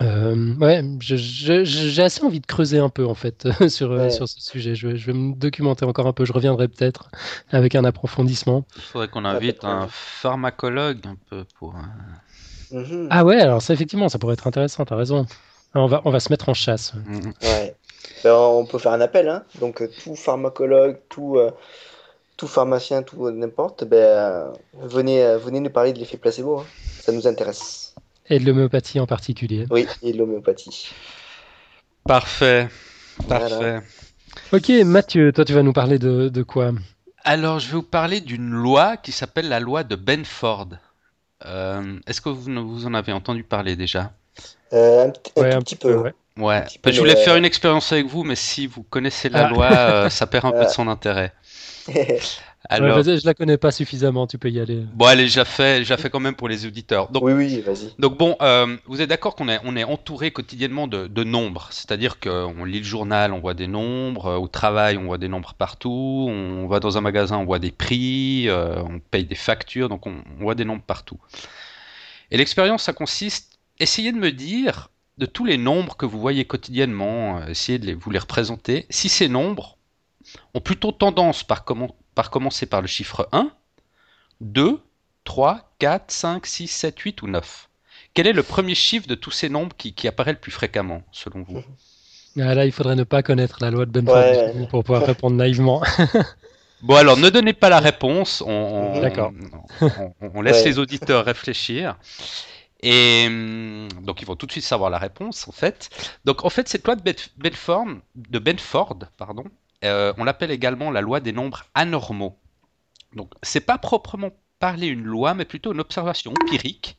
ouais, j'ai assez envie de creuser un peu en fait sur, sur ce sujet. Je vais, je vais, me documenter encore un peu. Je reviendrai peut-être avec un approfondissement. Il faudrait qu'on invite un pharmacologue un peu pour. Mhm. Ah ouais, alors ça effectivement, ça pourrait être intéressant, t'as raison. On va, on va se mettre en chasse. Mhm. Ouais. Ben, on peut faire un appel, hein. donc euh, tout pharmacologue, tout, euh, tout pharmacien, tout euh, n'importe, ben, venez, venez nous parler de l'effet placebo, hein. ça nous intéresse. Et de l'homéopathie en particulier. Oui, et de l'homéopathie. Parfait, parfait. Ok, Mathieu, toi tu vas nous parler de, de quoi? Alors je vais vous parler d'une loi qui s'appelle la loi de Benford. Euh, est-ce que vous, vous, en avez entendu parler déjà euh, un, petit peu. ouais. ouais. je voulais faire une expérience avec vous, mais si vous connaissez la ah. loi, euh, ça perd un peu de son intérêt. Alors, je la connais pas suffisamment, tu peux y aller. Bon, allez, j'ai fait, j'ai fait quand même pour les auditeurs. Donc, oui, oui, vas-y. Donc bon, euh, vous êtes d'accord qu'on est, on est entouré quotidiennement de, de nombres, c'est-à-dire qu'on lit le journal, on voit des nombres, euh, au travail, on voit des nombres partout, on va dans un magasin, on voit des prix, euh, on paye des factures, donc on, on voit des nombres partout. Et l'expérience, ça consiste, essayez de me dire, de tous les nombres que vous voyez quotidiennement, essayez de les, vous les représenter, si ces nombres ont plutôt tendance par comment par commencer par le chiffre 1, 2, 3, 4, 5, 6, 7, 8 ou 9 Quel est le premier chiffre de tous ces nombres qui, apparaît le plus fréquemment, selon vous? Ah, là, il faudrait ne pas connaître la loi de Benford Ouais. pour pouvoir répondre naïvement. Bon, alors ne donnez pas la réponse. On, on- D'accord. On, on- on laisse Ouais. les auditeurs réfléchir. Et hum, donc ils vont tout de suite savoir la réponse en fait. Donc en fait cette loi de Benf- Benford, de Benford, pardon, euh, on l'appelle également la loi des nombres anormaux. Donc c'est pas proprement parler une loi, mais plutôt une observation empirique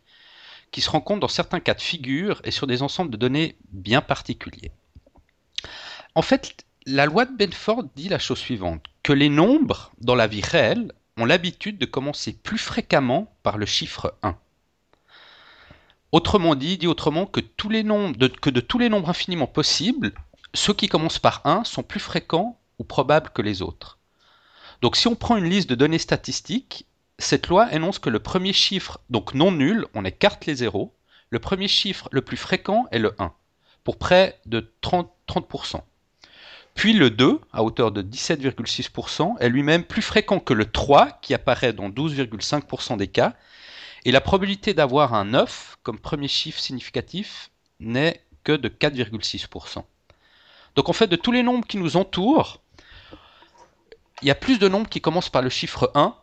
qui se rencontre dans certains cas de figure et sur des ensembles de données bien particuliers. En fait, la loi de Benford dit la chose suivante, que les nombres, dans la vie réelle, ont l'habitude de commencer plus fréquemment par le chiffre 1. Autrement dit, dit autrement que, de tous les nombres infiniment possibles, ceux qui commencent par 1 sont plus fréquents ou probables que les autres. Donc si on prend une liste de données statistiques, cette loi énonce que le premier chiffre, donc non nul, on écarte les zéros, le premier chiffre le plus fréquent est le 1, pour près de 30%. 30%. Puis le 2, à hauteur de 17,6%, est lui-même plus fréquent que le 3, qui apparaît dans 12,5% des cas, et la probabilité d'avoir un 9 comme premier chiffre significatif n'est que de 4,6%. Donc en fait, de tous les nombres qui nous entourent, il y a plus de nombres qui commencent par le chiffre 1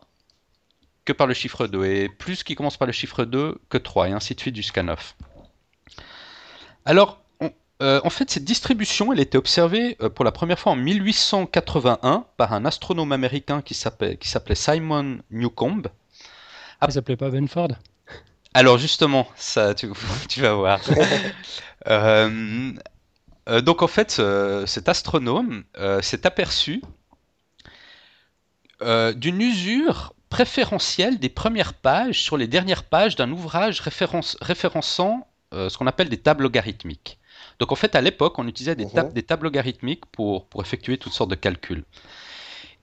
que par le chiffre 2, et plus qui commencent par le chiffre 2 que 3, et ainsi de suite jusqu'à 9. Alors, on- euh, en fait, cette distribution, elle a été observée euh, pour la première fois en 1881 par un astronome américain qui s'appelait Simon Newcomb. Il s'appelait pas Benford Alors justement, ça, tu, tu vas voir. Euh, donc en fait, ce- cet astronome s'est aperçu euh, d'une usure préférentielle des premières pages sur les dernières pages d'un ouvrage référence- référençant euh, ce qu'on appelle des tables logarithmiques. Donc en fait, à l'époque, on utilisait des, tab- Mhm. des tables logarithmiques pour, pour effectuer toutes sortes de calculs.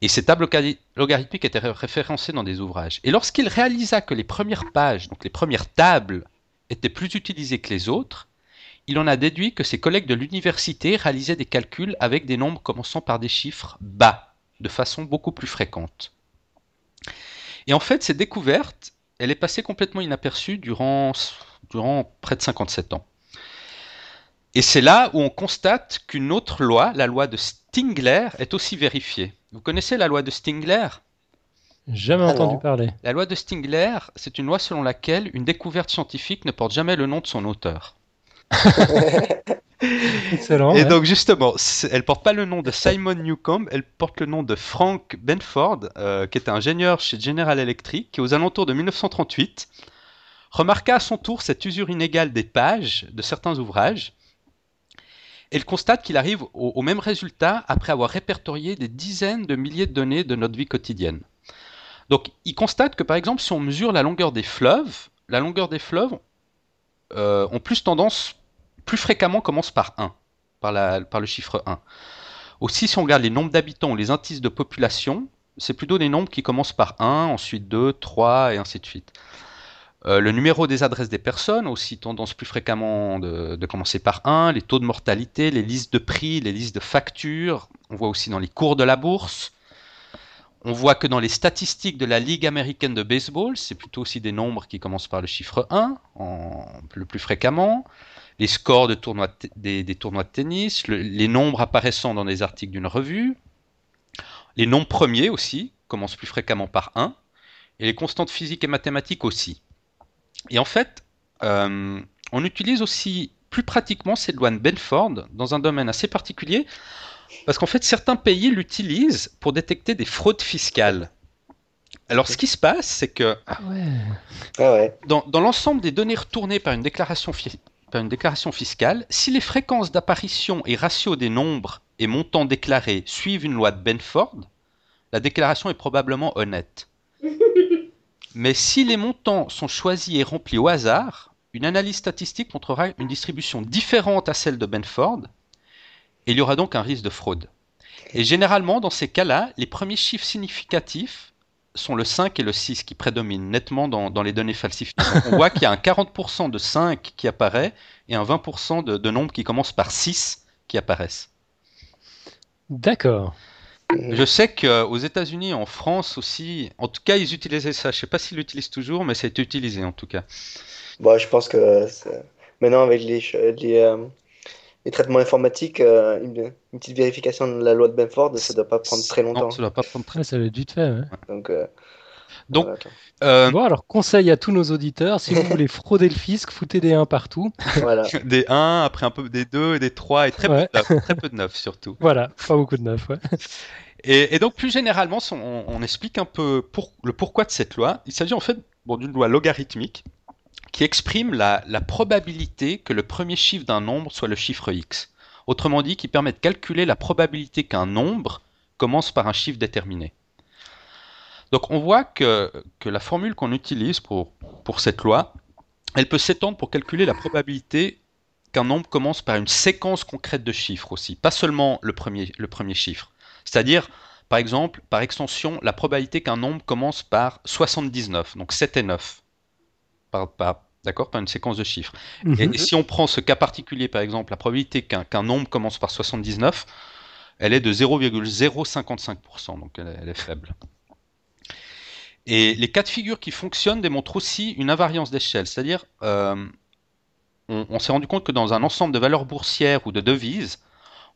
Et ces tables loga- logarithmiques étaient ré- référencées dans des ouvrages. Et lorsqu'il réalisa que les premières pages, donc les premières tables, étaient plus utilisées que les autres, il en a déduit que ses collègues de l'université réalisaient des calculs avec des nombres commençant par des chiffres bas, de façon beaucoup plus fréquente. Et en fait, cette découverte, elle est passée complètement inaperçue durant, durant près de 57 ans. Et c'est là où on constate qu'une autre loi, la loi de Stingler, est aussi vérifiée. Vous connaissez la loi de Stingler? Jamais entendu parler. La loi de Stingler, c'est une loi selon laquelle une découverte scientifique ne porte jamais le nom de son auteur. Excellent. Et ouais. donc justement, elle porte pas le nom de Simon Newcomb, elle porte le nom de Frank Benford, euh, qui était ingénieur chez General Electric, qui aux alentours de 1938 remarqua à son tour cette usure inégale des pages de certains ouvrages. Et il constate qu'il arrive au, au même résultat après avoir répertorié des dizaines de milliers de données de notre vie quotidienne. Donc il constate que par exemple si on mesure la longueur des fleuves, la longueur des fleuves euh, ont plus tendance, plus fréquemment commence par 1 par, le chiffre 1. Aussi, si on regarde les nombres d'habitants ou les indices de population, c'est plutôt des nombres qui commencent par 1, ensuite 2, 3 et ainsi de suite. Euh, le numéro des adresses des personnes aussi tendance plus fréquemment de, de commencer par 1, les taux de mortalité, les listes de prix, les listes de factures, on voit aussi dans les cours de la bourse. On voit que dans les statistiques de la Ligue américaine de baseball, c'est plutôt aussi des nombres qui commencent par le chiffre 1, en- le plus fréquemment. Les scores des, tournois de tennis, le- les nombres apparaissant dans des articles d'une revue, les nombres premiers aussi commencent plus fréquemment par 1, et les constantes physiques et mathématiques aussi. Et en fait, euh, on utilise aussi plus pratiquement cette loi de Benford dans un domaine assez particulier, parce qu'en fait, certains pays l'utilisent pour détecter des fraudes fiscales. Alors, ce qui se passe, c'est que Ah ouais. Ah dans, dans l'ensemble des données retournées par une, déclaration par une déclaration fiscale, si les fréquences d'apparition et ratios des nombres et montants déclarés suivent une loi de Benford, la déclaration est probablement honnête. Mais si les montants sont choisis et remplis au hasard, une analyse statistique montrera une distribution différente à celle de Benford, et il y aura donc un risque de fraude. Et généralement, dans ces cas-là, les premiers chiffres significatifs sont le 5 et le 6 qui prédominent nettement dans, dans les données falsifiées. Donc, on voit qu'il y a un 40% de 5 qui apparaît et un 20% de, de nombres qui commencent par 6 qui apparaissent. D'accord. Je sais qu'aux États-Unis, en France aussi, en tout cas, ils utilisaient ça. Je sais pas s'ils l'utilisent toujours, mais ça a été utilisé en tout cas. Bon, je pense que c'est- maintenant avec les, euh, les traitements informatiques, euh, une, une petite vérification de la loi de Benford, ça doit pas prendre très Non, longtemps. ça doit pas prendre très. Ça va être vite fait. ouais. Donc, euh, Donc, voilà, Euh, Bon, alors conseil à tous nos auditeurs, si vous voulez frauder le fisc, foutez des 1 partout. voilà. des 1, après un peu des 2 et des 3 et très Ouais. peu de 9, très peu de 9 surtout. Voilà, pas beaucoup de neuf. Ouais. Et, et donc plus généralement, on, on explique un peu pour, le pourquoi de cette loi. Il s'agit en fait bon, d'une loi logarithmique qui exprime la, probabilité que le premier chiffre d'un nombre soit le chiffre x. Autrement dit, qui permet de calculer la probabilité qu'un nombre commence par un chiffre déterminé. Donc on voit que, la formule qu'on utilise pour, pour cette loi, elle peut s'étendre pour calculer la probabilité qu'un nombre commence par une séquence concrète de chiffres aussi, pas seulement le premier, le premier chiffre. C'est-à-dire, par exemple, par extension, la probabilité qu'un nombre commence par 79, donc 7 et 9, par, par- d'accord, par une séquence de chiffres. Et, Mhm. et si on prend ce cas particulier, par exemple, la probabilité qu'un nombre commence par 79, elle est de 0,055%, donc elle, est- elle est faible. Et les cas de figure qui fonctionnent démontrent aussi une invariance d'échelle, c'est-à-dire euh, on, on s'est rendu compte que dans un ensemble de valeurs boursières ou de devises,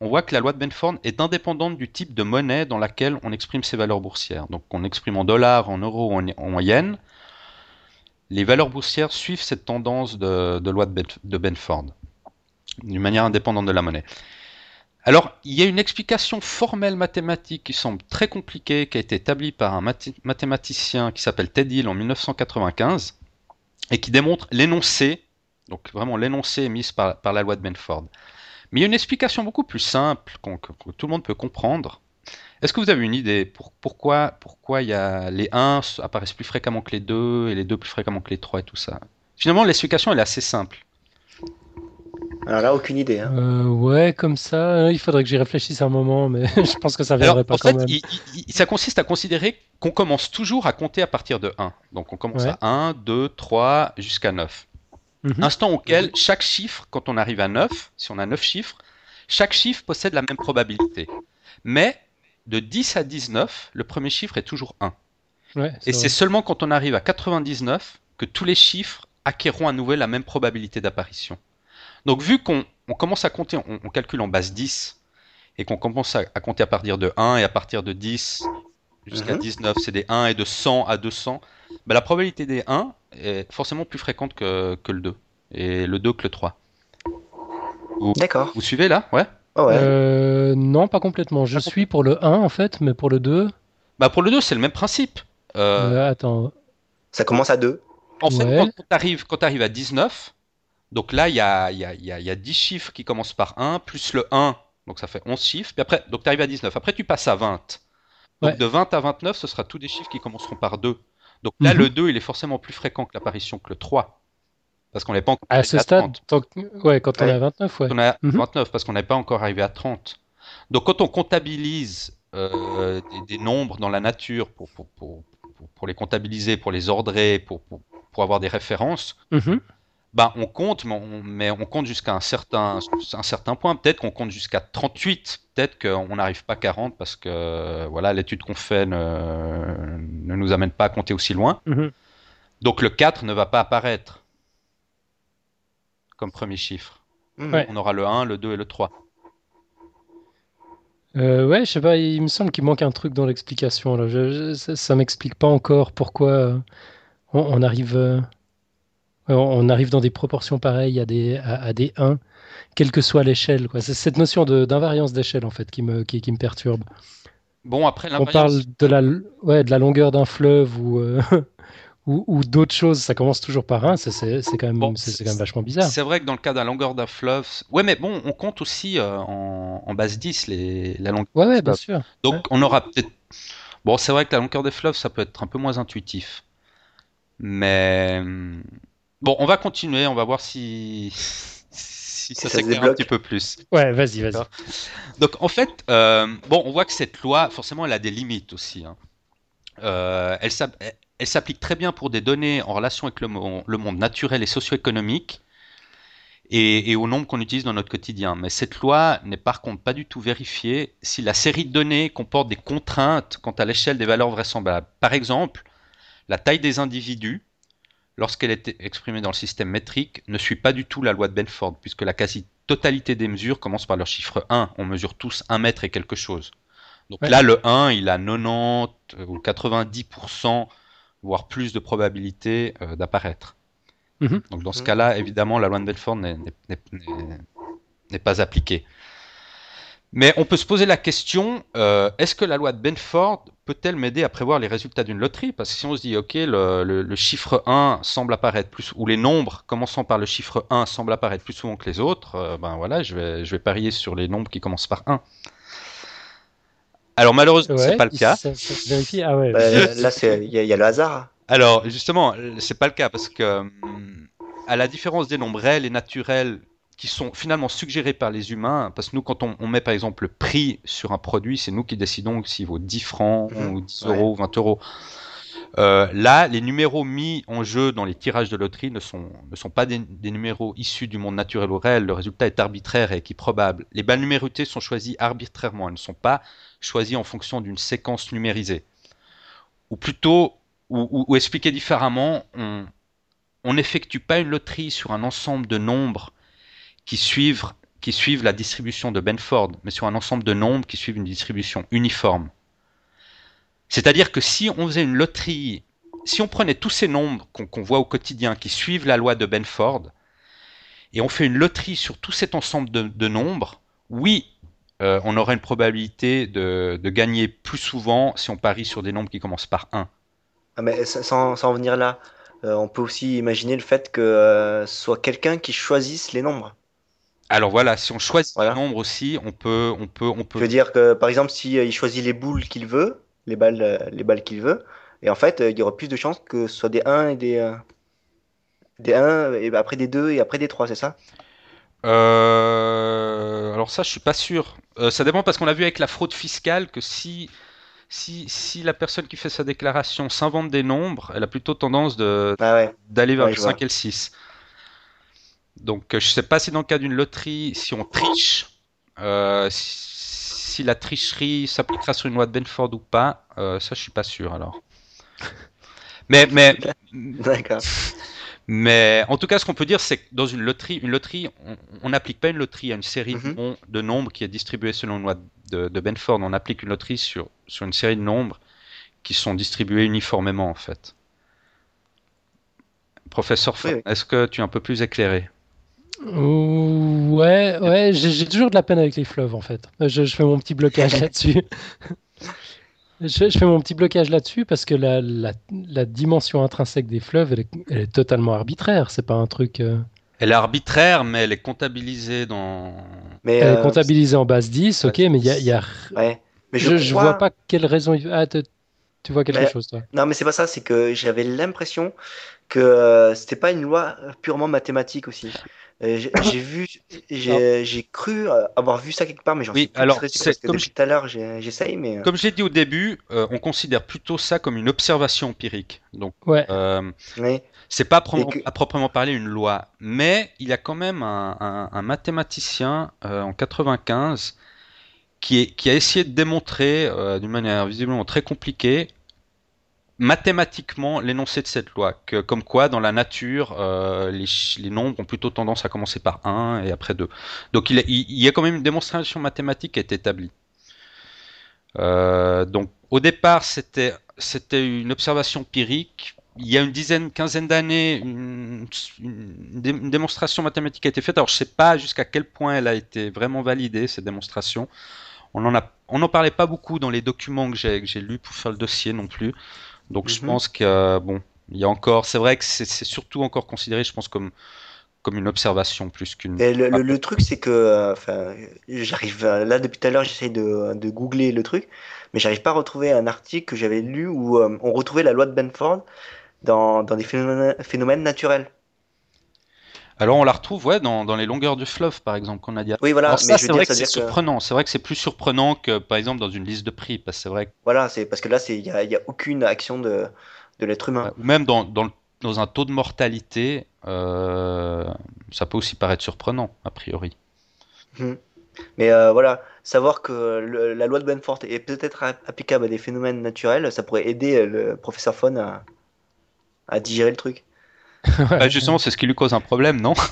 on voit que la loi de Benford est indépendante du type de monnaie dans laquelle on exprime ces valeurs boursières. Donc on exprime en dollars, en euros, en, en yens. Les valeurs boursières suivent cette tendance de, loi de, Ben- Benford, d'une manière indépendante de la monnaie. Alors, il y a une explication formelle mathématique qui semble très compliquée, qui a été établie par un mathématicien qui s'appelle Ted Hill en 1995, et qui démontre l'énoncé, donc vraiment l'énoncé émis par, la loi de Benford. Mais il y a une explication beaucoup plus simple que tout le monde peut comprendre. Est-ce que vous avez une idée pour, pourquoi, pourquoi il y a les 1 apparaissent plus fréquemment que les 2 et les 2 plus fréquemment que les 3 et tout ça? Finalement, l'explication elle est assez simple. Alors là, aucune idée. Hein. Euh, ouais, comme ça, euh, il faudrait que j'y réfléchisse un moment, mais je pense que ça Alors, viendrait pas en quand fait, même. il- il- il- ça consiste à considérer qu'on commence toujours à compter à partir de 1. Donc on commence Ouais. à 1, 2, 3 jusqu'à 9. Mhm. Instant auquel chaque chiffre, quand on arrive à 9, si on a 9 chiffres, chaque chiffre possède la même probabilité. Mais de 10 à 19, le premier chiffre est toujours 1. Ouais, Et c'est seulement quand on arrive à 99 que tous les chiffres acquerront à nouveau la même probabilité d'apparition. Donc vu qu'on on commence à compter, on, on calcule en base 10, et qu'on commence à, à compter à partir de 1 et à partir de 10 jusqu'à Mhm. 19, c'est des 1 et de 100 à 200, bah, la probabilité des 1 est forcément plus fréquente que, que le 2, et le 2 que le 3. D'accord. Vous suivez là? Ouais Ah ouais. Euh, non, pas complètement. Je suis pour le 1 en fait, mais pour le 2, Bah pour le 2, c'est le même principe. Euh, euh, attends. Ça commence à 2. En fait, Ouais. quand tu arrives, quand t'arrives à 19, donc là, il y a, il y, a, il y, a, y a 10 chiffres qui commencent par 1, plus le 1, donc ça fait 11 chiffres. Puis après, donc tu arrives à 19. Après, tu passes à 20. Donc Ouais. de 20 à 29, ce sera tous des chiffres qui commenceront par 2. Donc là, Mhm. le 2, il est forcément plus fréquent que l'apparition que le 3. Parce qu'on n'est pas encore À arrivé ce à stade, 30. tant que- ouais, quand on Ouais. est à 29, ouais. On est à Mhm. 29 parce qu'on n'est pas encore arrivé à 30. Donc quand on comptabilise euh, des, des nombres dans la nature pour, pour, pour, pour, pour les comptabiliser, pour les ordrer, pour, pour, pour avoir des références, Mhm. ben, on compte, mais on, mais on compte jusqu'à un certain, un certain point. Peut-être qu'on compte jusqu'à 38. Peut-être qu'on n'arrive pas à 40 parce que voilà, l'étude qu'on fait ne, ne nous amène pas à compter aussi loin. Mhm. Donc le 4 ne va pas apparaître comme premier chiffre. Ouais. On aura le 1, le 2 et le 3. Euh, ouais, je sais pas, il me semble qu'il manque un truc dans l'explication là. Je- je- ça, ça m'explique pas encore pourquoi euh, on, on arrive, euh, on, on arrive dans des proportions pareilles à des, à, à des 1, quelle que soit l'échelle. quoi. C'est cette notion de- d'invariance d'échelle en fait qui me, qui, qui me perturbe. Bon, après On parle de la, ouais, de la longueur d'un fleuve ou, ou, ou d'autres choses, ça commence toujours par 1, c'est quand, même- Bon, c'est c'est quand même vachement bizarre. C'est vrai que dans le cas de la longueur d'un fleuve. Ouais, mais bon, on compte aussi euh, en, en base 10 les, la longueur. Ouais, bien sûr. Donc Ouais. on aura peut-être. Bon, c'est vrai que la longueur des fleuves, ça peut être un peu moins intuitif. Mais. hum, Bon, on va continuer, on va voir si. Si ça ça se s'éclaire un petit peu plus. Ouais, vas-y, vas-y. Donc en fait, euh, bon, on voit que cette loi, forcément, elle a des limites aussi. hein. Euh, elle elle s'applique très bien pour des données en relation avec le, mon- le monde naturel et socio-économique et, et au nombre qu'on utilise dans notre quotidien. Mais cette loi n'est par contre pas du tout vérifiée si la série de données comporte des contraintes quant à l'échelle des valeurs vraisemblables. Par exemple, la taille des individus, lorsqu'elle est exprimée dans le système métrique, ne suit pas du tout la loi de Benford, puisque la quasi totalité des mesures commence par leur chiffre 1. On mesure tous 1 mètre et quelque chose. Donc Ouais. là, le 1, il a 90 ou 90%, voire plus de probabilité euh, d'apparaître. Mhm. Donc dans ce Mhm. cas-là, évidemment, la loi de Belfort n'est- pas appliquée. Mais on peut se poser la question, euh, est-ce que la loi de Benford peut-elle m'aider à prévoir les résultats d'une loterie? Parce que si on se dit, ok, le, le- le chiffre 1 semble apparaître plus, ou les nombres commençant par le chiffre 1 semblent apparaître plus souvent que les autres, euh, ben voilà, je vais, je vais parier sur les nombres qui commencent par 1. Alors malheureusement, c'est Ouais, pas le cas. Ça, ça se vérifie. Ah ouais. Bah, là, c'est- il y, a- il y a le hasard. Alors, justement, c'est pas le cas parce que, à la différence des nombres réels et naturels qui sont finalement suggérés par les humains, parce que nous, quand on, on met par exemple le prix sur un produit, c'est nous qui décidons s'il vaut 10 francs Mhm. ou 10 euros ou 20 euros. Euh, là, les numéros mis en jeu dans les tirages de loterie ne sont, ne sont pas des, des numéros issus du monde naturel ou réel. Le résultat est arbitraire et équiprobable. Les balles numérotées sont choisies arbitrairement. Elles ne sont pas choisies en fonction d'une séquence numérisée. Ou plutôt, ou, ou- ou expliqué différemment, on n'effectue pas une loterie sur un ensemble de nombres qui suivent, la distribution de Benford, mais sur un ensemble de nombres qui suivent une distribution uniforme. C'est-à-dire que si on faisait une loterie, si on prenait tous ces nombres qu'on voit au quotidien qui suivent la loi de Benford, et on fait une loterie sur tout cet ensemble de nombres, oui, euh, on aurait une probabilité de, de gagner plus souvent si on parie sur des nombres qui commencent par 1. Ah, mais sa- sans, sans en venir là, euh, on peut aussi imaginer le fait que euh, ce soit quelqu'un qui choisisse les nombres. Alors voilà, si on choisit Voilà. le nombre aussi, on peut, on peut, on Je peut. veux dire que, par exemple, si il choisit les boules qu'il veut, les balles, les balles qu'il veut, et en fait, il y aura plus de chances que ce soit des 1 et des, des 1, et après des 2 et après des 3, c'est ça? Euh, alors ça, je suis pas sûr. Euh, ça dépend parce qu'on a vu avec la fraude fiscale que si, si, si la personne qui fait sa déclaration s'invente des nombres, elle a plutôt tendance de, Ah ouais. d'aller vers Ouais, le je vois. 5 et le 6. Donc euh, je sais pas si dans le cas d'une loterie, si on triche, euh, si, la tricherie s'appliquera sur une loi de Benford ou pas, ça je suis pas sûr alors. Mais, mais, D'accord. Mais en tout cas, ce qu'on peut dire, c'est que dans une loterie, une loterie, on- n'applique pas une loterie à une série de, Mhm. de nombres qui est distribuée selon une loi de, de Benford. On applique une loterie sur, sur une série de nombres qui sont distribués uniformément en fait. Professeur, Oui, est-ce que tu es un peu plus éclairé? Ouh, Ouais, ouais, j'ai j'ai toujours de la peine avec les fleuves en fait. Je, je fais mon petit blocage là-dessus. Je, je fais mon petit blocage là-dessus parce que la, la, la dimension intrinsèque des fleuves, elle est, elle est totalement arbitraire. C'est pas un truc. euh, Elle est arbitraire, mais elle est comptabilisée dans. Mais, Elle est euh, comptabilisée en base 10, ok, mais il y a, il y a- ouais. Mais je, je crois- vois pas quelle raison. il- Ah, tu vois quelque Mais- chose, toi? Non, mais c'est pas ça, c'est que j'avais l'impression que euh, c'était pas une loi purement mathématique aussi. Euh, j'ai j'ai vu, j'ai j'ai cru euh, avoir vu ça quelque part, mais j'en Oui, suis plus alors, sûr, parce que comme depuis tout à l'heure, j'ai- j'essaye, mais euh, Comme je l'ai dit au début, euh, on considère plutôt ça comme une observation empirique. Donc, Ouais. euh, ouais. C'est pas à, que- proprement parler une loi, mais il y a quand même un, un- un mathématicien euh, en 95 qui, a essayé de démontrer euh, d'une manière visiblement très compliquée mathématiquement l'énoncé de cette loi, comme quoi dans la nature euh, les, nombres ont plutôt tendance à commencer par 1 et après 2. Donc il, y a quand même une démonstration mathématique qui est établie. Euh, donc au départ c'était une observation empirique il y a une dizaine, quinzaine d'années, une, une démonstration mathématique a été faite. Alors, je ne sais pas jusqu'à quel point elle a été vraiment validée, cette démonstration. On en a, on n'en parlait pas beaucoup dans les documents que j'ai, que j'ai lus pour faire le dossier non plus. Donc, je Mhm. pense que, euh, bon, il y a encore, c'est vrai que c'est, surtout encore considéré, je pense, comme, comme une observation plus qu'une. Et le, le- le truc, c'est que, euh, enfin, j'arrive euh, là depuis tout à l'heure, j'essaye de, de googler le truc, mais j'arrive pas à retrouver un article que j'avais lu où euh, on retrouvait la loi de Benford dans, dans des phénomènes, phénomènes naturels. Alors, on la retrouve, ouais, dans, dans les longueurs du fleuve, par exemple, qu'on a dit. Oui, voilà, Alors, mais ça, c'est vrai que c'est que- surprenant. C'est vrai que c'est plus surprenant que, par exemple, dans une liste de prix, parce que c'est vrai que Voilà, c'est parce que là, c'est il y a, y a aucune action de, de l'être humain. Ou même dans, dans, dans un taux de mortalité, euh, ça peut aussi paraître surprenant, a priori. Mhm. Mais euh, voilà, savoir que le- la loi de Benford est peut-être applicable à des phénomènes naturels, ça pourrait aider le professeur Fon à, à digérer le truc. Bah, justement, c'est ce qui lui cause un problème, non?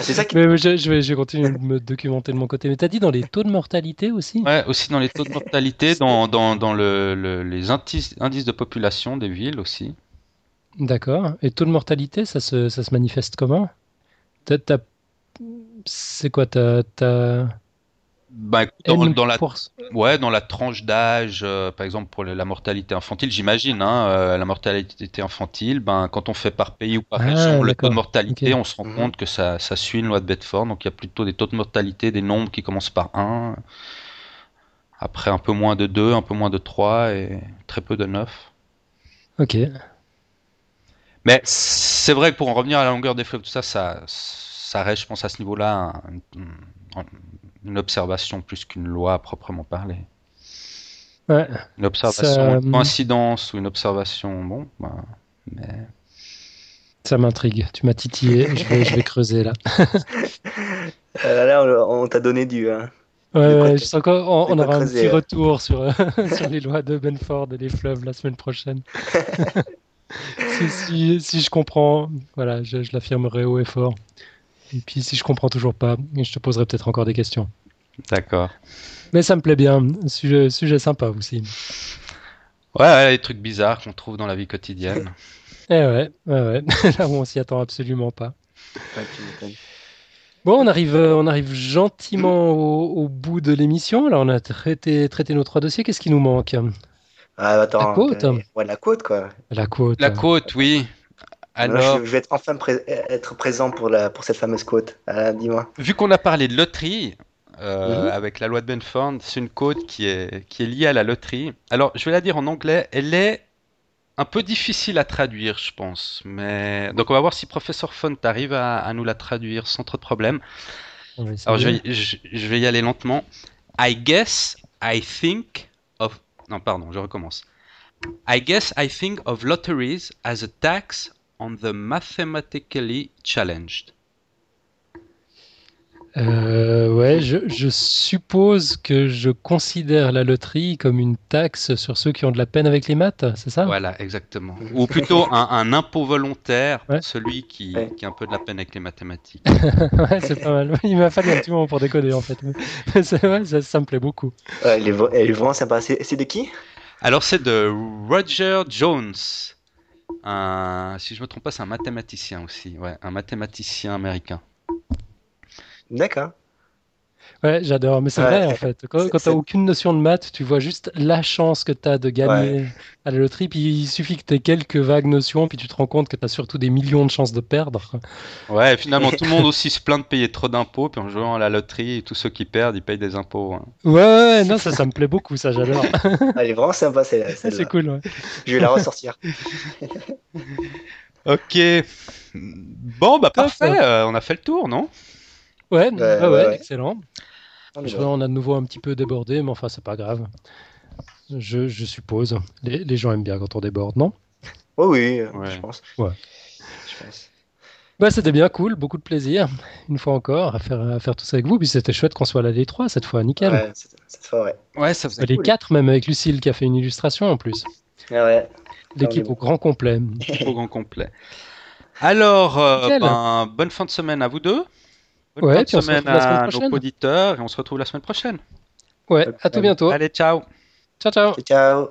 C'est ça qui. Mais je, je vais, je vais continuer de me documenter de mon côté. Mais t'as dit dans les taux de mortalité aussi? Ouais, aussi dans les taux de mortalité, dans, dans, dans le, le- les indices, indices de population des villes aussi. D'accord. Et taux de mortalité, ça se, ça se manifeste comment? T'as- t'as- C'est quoi ta, ta Bah, écoute, dans, la, ouais, dans la tranche d'âge, euh, par exemple pour la mortalité infantile, j'imagine, hein, euh, la mortalité infantile, ben, quand on fait par pays ou par Ah, région le taux de mortalité, on se rend Mhm. compte que ça, ça suit une loi de Bedford, donc il y a plutôt des taux de mortalité, des nombres qui commencent par 1, après un peu moins de 2, un peu moins de 3 et très peu de 9. Ok. Mais c'est vrai que pour en revenir à la longueur des fleuves, tout ça, ça, ça reste, je pense, à ce niveau-là, un- un- une observation plus qu'une loi à proprement parler. Ouais. Une observation, Ça, une coïncidence ou une observation, bon, ben, mais Ça m'intrigue. Tu m'as titillé. Je vais, je vais creuser là. Euh, là, on, on t'a donné du. hein. Ouais, De quoi ouais, te- je sens qu'on on aura un creuser, petit ouais. retour sur, euh, sur les lois de Benford et les fleuves la semaine prochaine. si, si, si je comprends, voilà, je, je l'affirmerai haut et fort. Et puis si je comprends toujours pas, je te poserai peut-être encore des questions. d'accord. Mais ça me plaît bien. Sujet, sujet sympa aussi. Ouais, ouais, les trucs bizarres qu'on trouve dans la vie quotidienne. Eh ouais, ouais, ouais. Là où on s'y attend absolument pas. Ouais, tu m'étonnes. Bon, on arrive, euh, on arrive gentiment au, au bout de l'émission. Là, on a traité, traité nos trois dossiers. Qu'est-ce qui nous manque? Ah, attends. La côte. euh, Ouais, la côte, quoi. La côte. La côte, oui. Alors, je, vais être enfin pré- être présent pour, la, pour cette fameuse côte. Ah, Dis-moi. vu qu'on a parlé de loterie, euh, Mhm. avec la loi de Benford, c'est une côte qui est, qui est liée à la loterie. Alors, je vais la dire en anglais, elle est un peu difficile à traduire, je pense. Mais... Donc, on va voir si Professeur Font arrive à, à nous la traduire sans trop de problème. Alors, je vais, je, je vais y aller lentement. I guess I think of. Non, pardon, je recommence. I guess I think of lotteries as a tax on the mathematically challenged. Euh, ouais, je, je suppose que je considère la loterie comme une taxe sur ceux qui ont de la peine avec les maths, c'est ça? Voilà, exactement. Ou plutôt un, un impôt volontaire, Ouais. celui qui, Ouais. qui a un peu de la peine avec les mathématiques. Ouais, c'est pas mal. Il m'a fallu un petit moment pour décoder en fait. Mais ouais, ça, ça me plaît beaucoup. Ouais, elle, est, vra- elle est vraiment sympa. C'est c'est de qui? Alors, c'est de Roger Jones. Un, si je me trompe pas, c'est un mathématicien aussi. Ouais, un mathématicien américain. D'accord. Ouais, j'adore. Mais c'est Ouais. vrai en fait. Quand, C'est- quand c'est- t'as aucune notion de maths, tu vois juste la chance que t'as de gagner à la loterie. Puis il suffit que t'aies quelques vagues notions, puis tu te rends compte que t'as surtout des millions de chances de perdre. Ouais, finalement, tout le monde aussi se plaint de payer trop d'impôts, puis en jouant à la loterie, tous ceux qui perdent, ils payent des impôts. hein. Ouais, ouais, non, ça, ça me plaît beaucoup, ça, j'adore. Elle est vraiment sympa, celle-là. C'est celle-là. cool. ouais. Je vais la ressortir. Ok. Bon, bah parfait, euh, on a fait le tour, non? Ouais, Ouais, ouais, ouais, ouais, ouais. excellent. On est Je bon. vois, on a de nouveau un petit peu débordé, mais enfin, c'est pas grave. Je, je suppose. Les, les gens aiment bien quand on déborde, non? Oh oui, euh, Ouais. je pense. Ouais. Je pense. Bah, c'était bien cool, beaucoup de plaisir, une fois encore, à faire, à faire tout ça avec vous. Puis c'était chouette qu'on soit là les trois cette fois, nickel. Ouais, cette, fois, ouais. Ouais, ça faisait les cool. quatre, même avec Lucille qui a fait une illustration en plus. Ah ouais. L'équipe au grand complet. au grand complet. Alors, euh, ben, bonne fin de semaine à vous deux. Bonne Ouais, on se semaine retrouve la semaine à nos prochaine. auditeurs et on se retrouve la semaine prochaine. Ouais, à tout bientôt. Allez, ciao Ciao, ciao. Ciao.